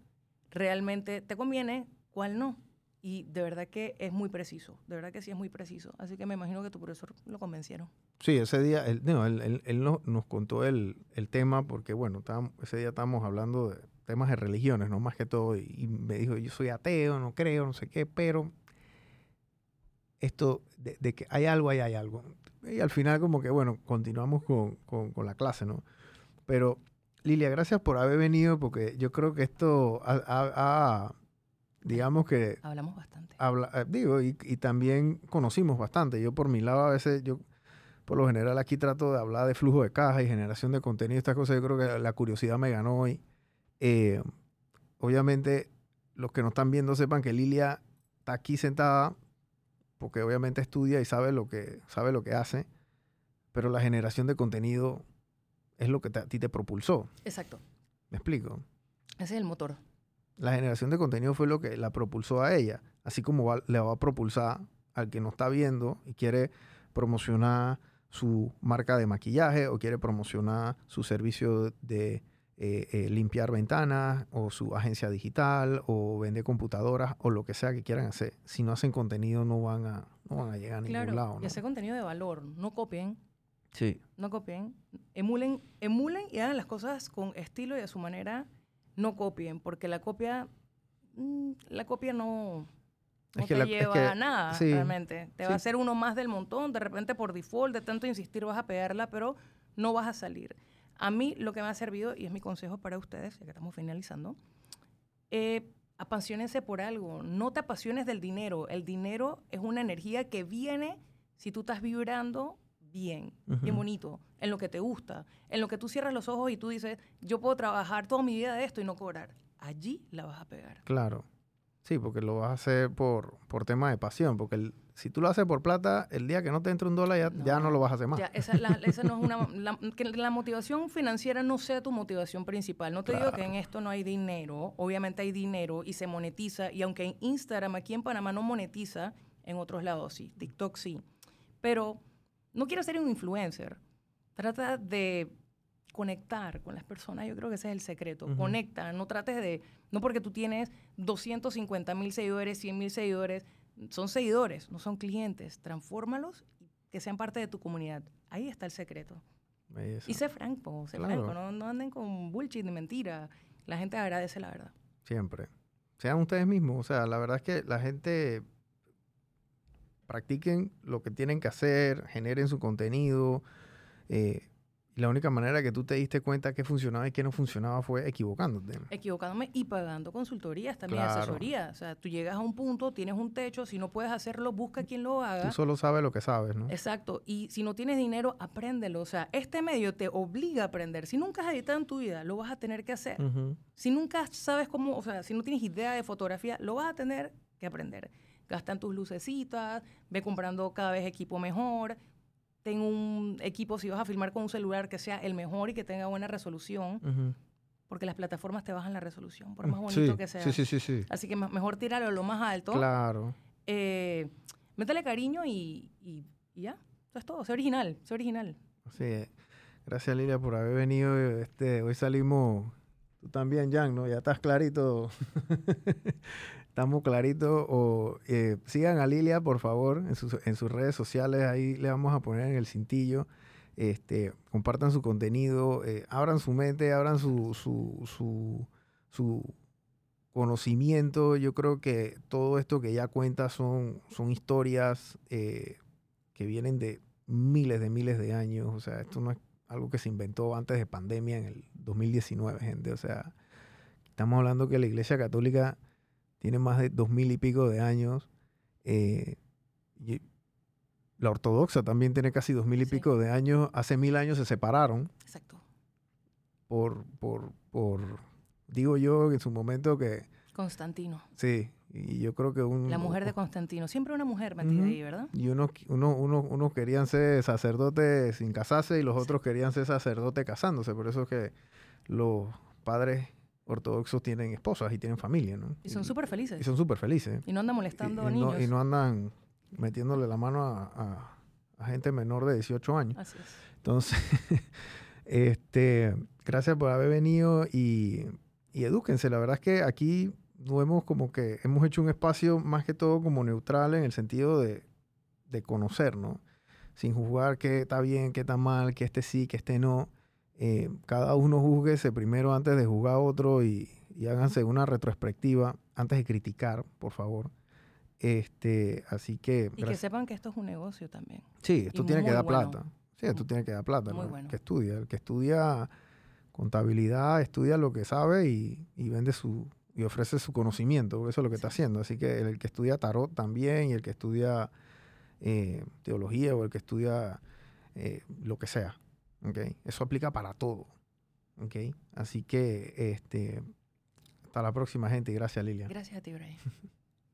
realmente te conviene? ¿Cuál no? Y de verdad que es muy preciso, de verdad que sí es muy preciso. Así que me imagino que tu profesor lo convencieron. Sí, ese día, él, no, él, él, nos contó el, el, tema porque, bueno, ese día estábamos hablando de temas de religiones, no más que todo, y me dijo, yo soy ateo, no creo, no sé qué, pero esto de, de que hay algo, ahí hay algo y al final como que, bueno, continuamos con, la clase, ¿no? Pero, Lilia, gracias por haber venido porque yo creo que esto ha, digamos que... Hablamos bastante. Habla, eh, digo, y, también conocimos bastante. Yo por mi lado a veces, yo por lo general aquí trato de hablar de flujo de caja y generación de contenido, estas cosas, yo creo que la curiosidad me ganó hoy. Eh, obviamente, los que nos están viendo sepan que Lilia está aquí sentada porque obviamente estudia y sabe lo que, sabe lo que hace, pero la generación de contenido es lo que a ti te propulsó. Exacto. ¿Me explico? Ese es el motor. La generación de contenido fue lo que la propulsó a ella, así como le va a propulsar al que no está viendo y quiere promocionar su marca de maquillaje o quiere promocionar su servicio de eh, eh, limpiar ventanas o su agencia digital o vender computadoras o lo que sea que quieran hacer. Si no hacen contenido no van a, no van a llegar a ningún lado. Y hacer contenido de valor, no copien. Sí. No copien. Emulen, emulen y hagan las cosas con estilo y a su manera. No copien, porque la copia, mm, la copia no, no te lleva a nada, realmente. Te va a ser uno más del montón. De repente, por default, de tanto insistir, vas a pegarla, pero no vas a salir. A mí lo que me ha servido, y es mi consejo para ustedes, ya que estamos finalizando, eh, apasionense por algo. No te apasiones del dinero. El dinero es una energía que viene si tú estás vibrando bien, bien bonito, en lo que te gusta, en lo que tú cierras los ojos y tú dices, yo puedo trabajar toda mi vida de esto y no cobrar. Allí la vas a pegar. Claro. Sí, porque lo vas a hacer por, por tema de pasión, porque el, si tú lo haces por plata, el día que no te entre un dólar ya no, lo vas a hacer más. esa, no es una, la, que la motivación financiera no sea tu motivación principal. No te digo que en esto no hay dinero, obviamente hay dinero y se monetiza, y aunque en Instagram aquí en Panamá no monetiza, en otros lados sí, TikTok sí. Pero no quiero ser un influencer. Trata de conectar con las personas, yo creo que ese es el secreto. Conecta, no trates de, no porque tú tienes 250 mil seguidores, 100 mil seguidores, son seguidores, no son clientes. Transfórmalos que sean parte de tu comunidad. Ahí está el secreto. Y sé franco, sé franco, no, no anden con bullshit ni mentira. La gente agradece la verdad. Siempre. Sean ustedes mismos. O sea, la verdad es que la gente practiquen lo que tienen que hacer, generen su contenido. Eh, y la única manera que tú te diste cuenta que funcionaba y que no funcionaba fue equivocándote. Equivocándome y pagando consultorías, también asesoría. O sea, tú llegas a un punto, tienes un techo, si no puedes hacerlo, busca quien lo haga. Tú solo sabes lo que sabes, ¿no? Exacto. Y si no tienes dinero, apréndelo. O sea, este medio te obliga a aprender. Si nunca has editado en tu vida, lo vas a tener que hacer. Si nunca sabes cómo, o sea, si no tienes idea de fotografía, lo vas a tener que aprender. Gasta en tus lucecitas, ve comprando cada vez equipo mejor, ten un equipo, si vas a filmar con un celular, que sea el mejor y que tenga buena resolución. Porque las plataformas te bajan la resolución, por más bonito que sea. Sí, sí, sí, sí. Así que mejor tirarlo lo más alto. Claro. Eh, métele cariño y, ya. Eso es todo. Sé original, sé original. Sí. Gracias, Lilia, por haber venido. Este, hoy salimos, tú también, Jan, ¿no? Ya estás clarito. [LAUGHS] estamos claritos. O eh, sigan a Lilia, por favor, en, sus redes sociales. Ahí le vamos a poner en el cintillo. Este, compartan su contenido, eh, abran su mente, abran su, su, su, conocimiento. Yo creo que todo esto que ella cuenta son, son historias eh, que vienen de miles de miles de años. O sea, esto no es algo que se inventó antes de pandemia en el 2019, gente. O sea, estamos hablando que la Iglesia Católica tiene más de dos mil y pico de años. Eh, la ortodoxa también tiene casi dos mil y pico de años. Hace mil años se separaron. Exacto. Por, por, por, digo yo en su momento que... Constantino. Sí, y yo creo que un... La mujer de Constantino, siempre una mujer metida ahí, ¿verdad? Y unos uno, uno, uno querían ser sacerdotes sin casarse y los otros querían ser sacerdotes casándose. Por eso es que los padres ortodoxos tienen esposas y tienen familia, ¿no? Y son súper felices. Y son súper felices. Y no andan molestando a niños. y no andan metiéndole la mano a, gente menor de 18 años. Así es. Entonces, [LAUGHS] este, gracias por haber venido y, y edúquense. La verdad es que aquí vemos como que hemos hecho un espacio más que todo como neutral en el sentido de, de conocer, ¿no? Sin juzgar qué está bien, qué está mal, que este sí, que este no eh, cada uno juzguese primero antes de juzgar a otro y, háganse una retrospectiva antes de criticar, por favor. Este, así que... Y que sepan que esto es un negocio también. Sí, esto tiene que dar plata. Sí, esto tiene que dar plata. Muy Que estudia. El que estudia contabilidad, estudia lo que sabe y, vende su y ofrece su conocimiento, porque eso es lo que está haciendo. Así que el, que estudia tarot también y el que estudia eh, teología o el que estudia eh, lo que sea. Okay. Eso aplica para todo. Okay. Así que este, hasta la próxima, gente. Gracias, Lilia. Gracias a ti, Brian. [LAUGHS]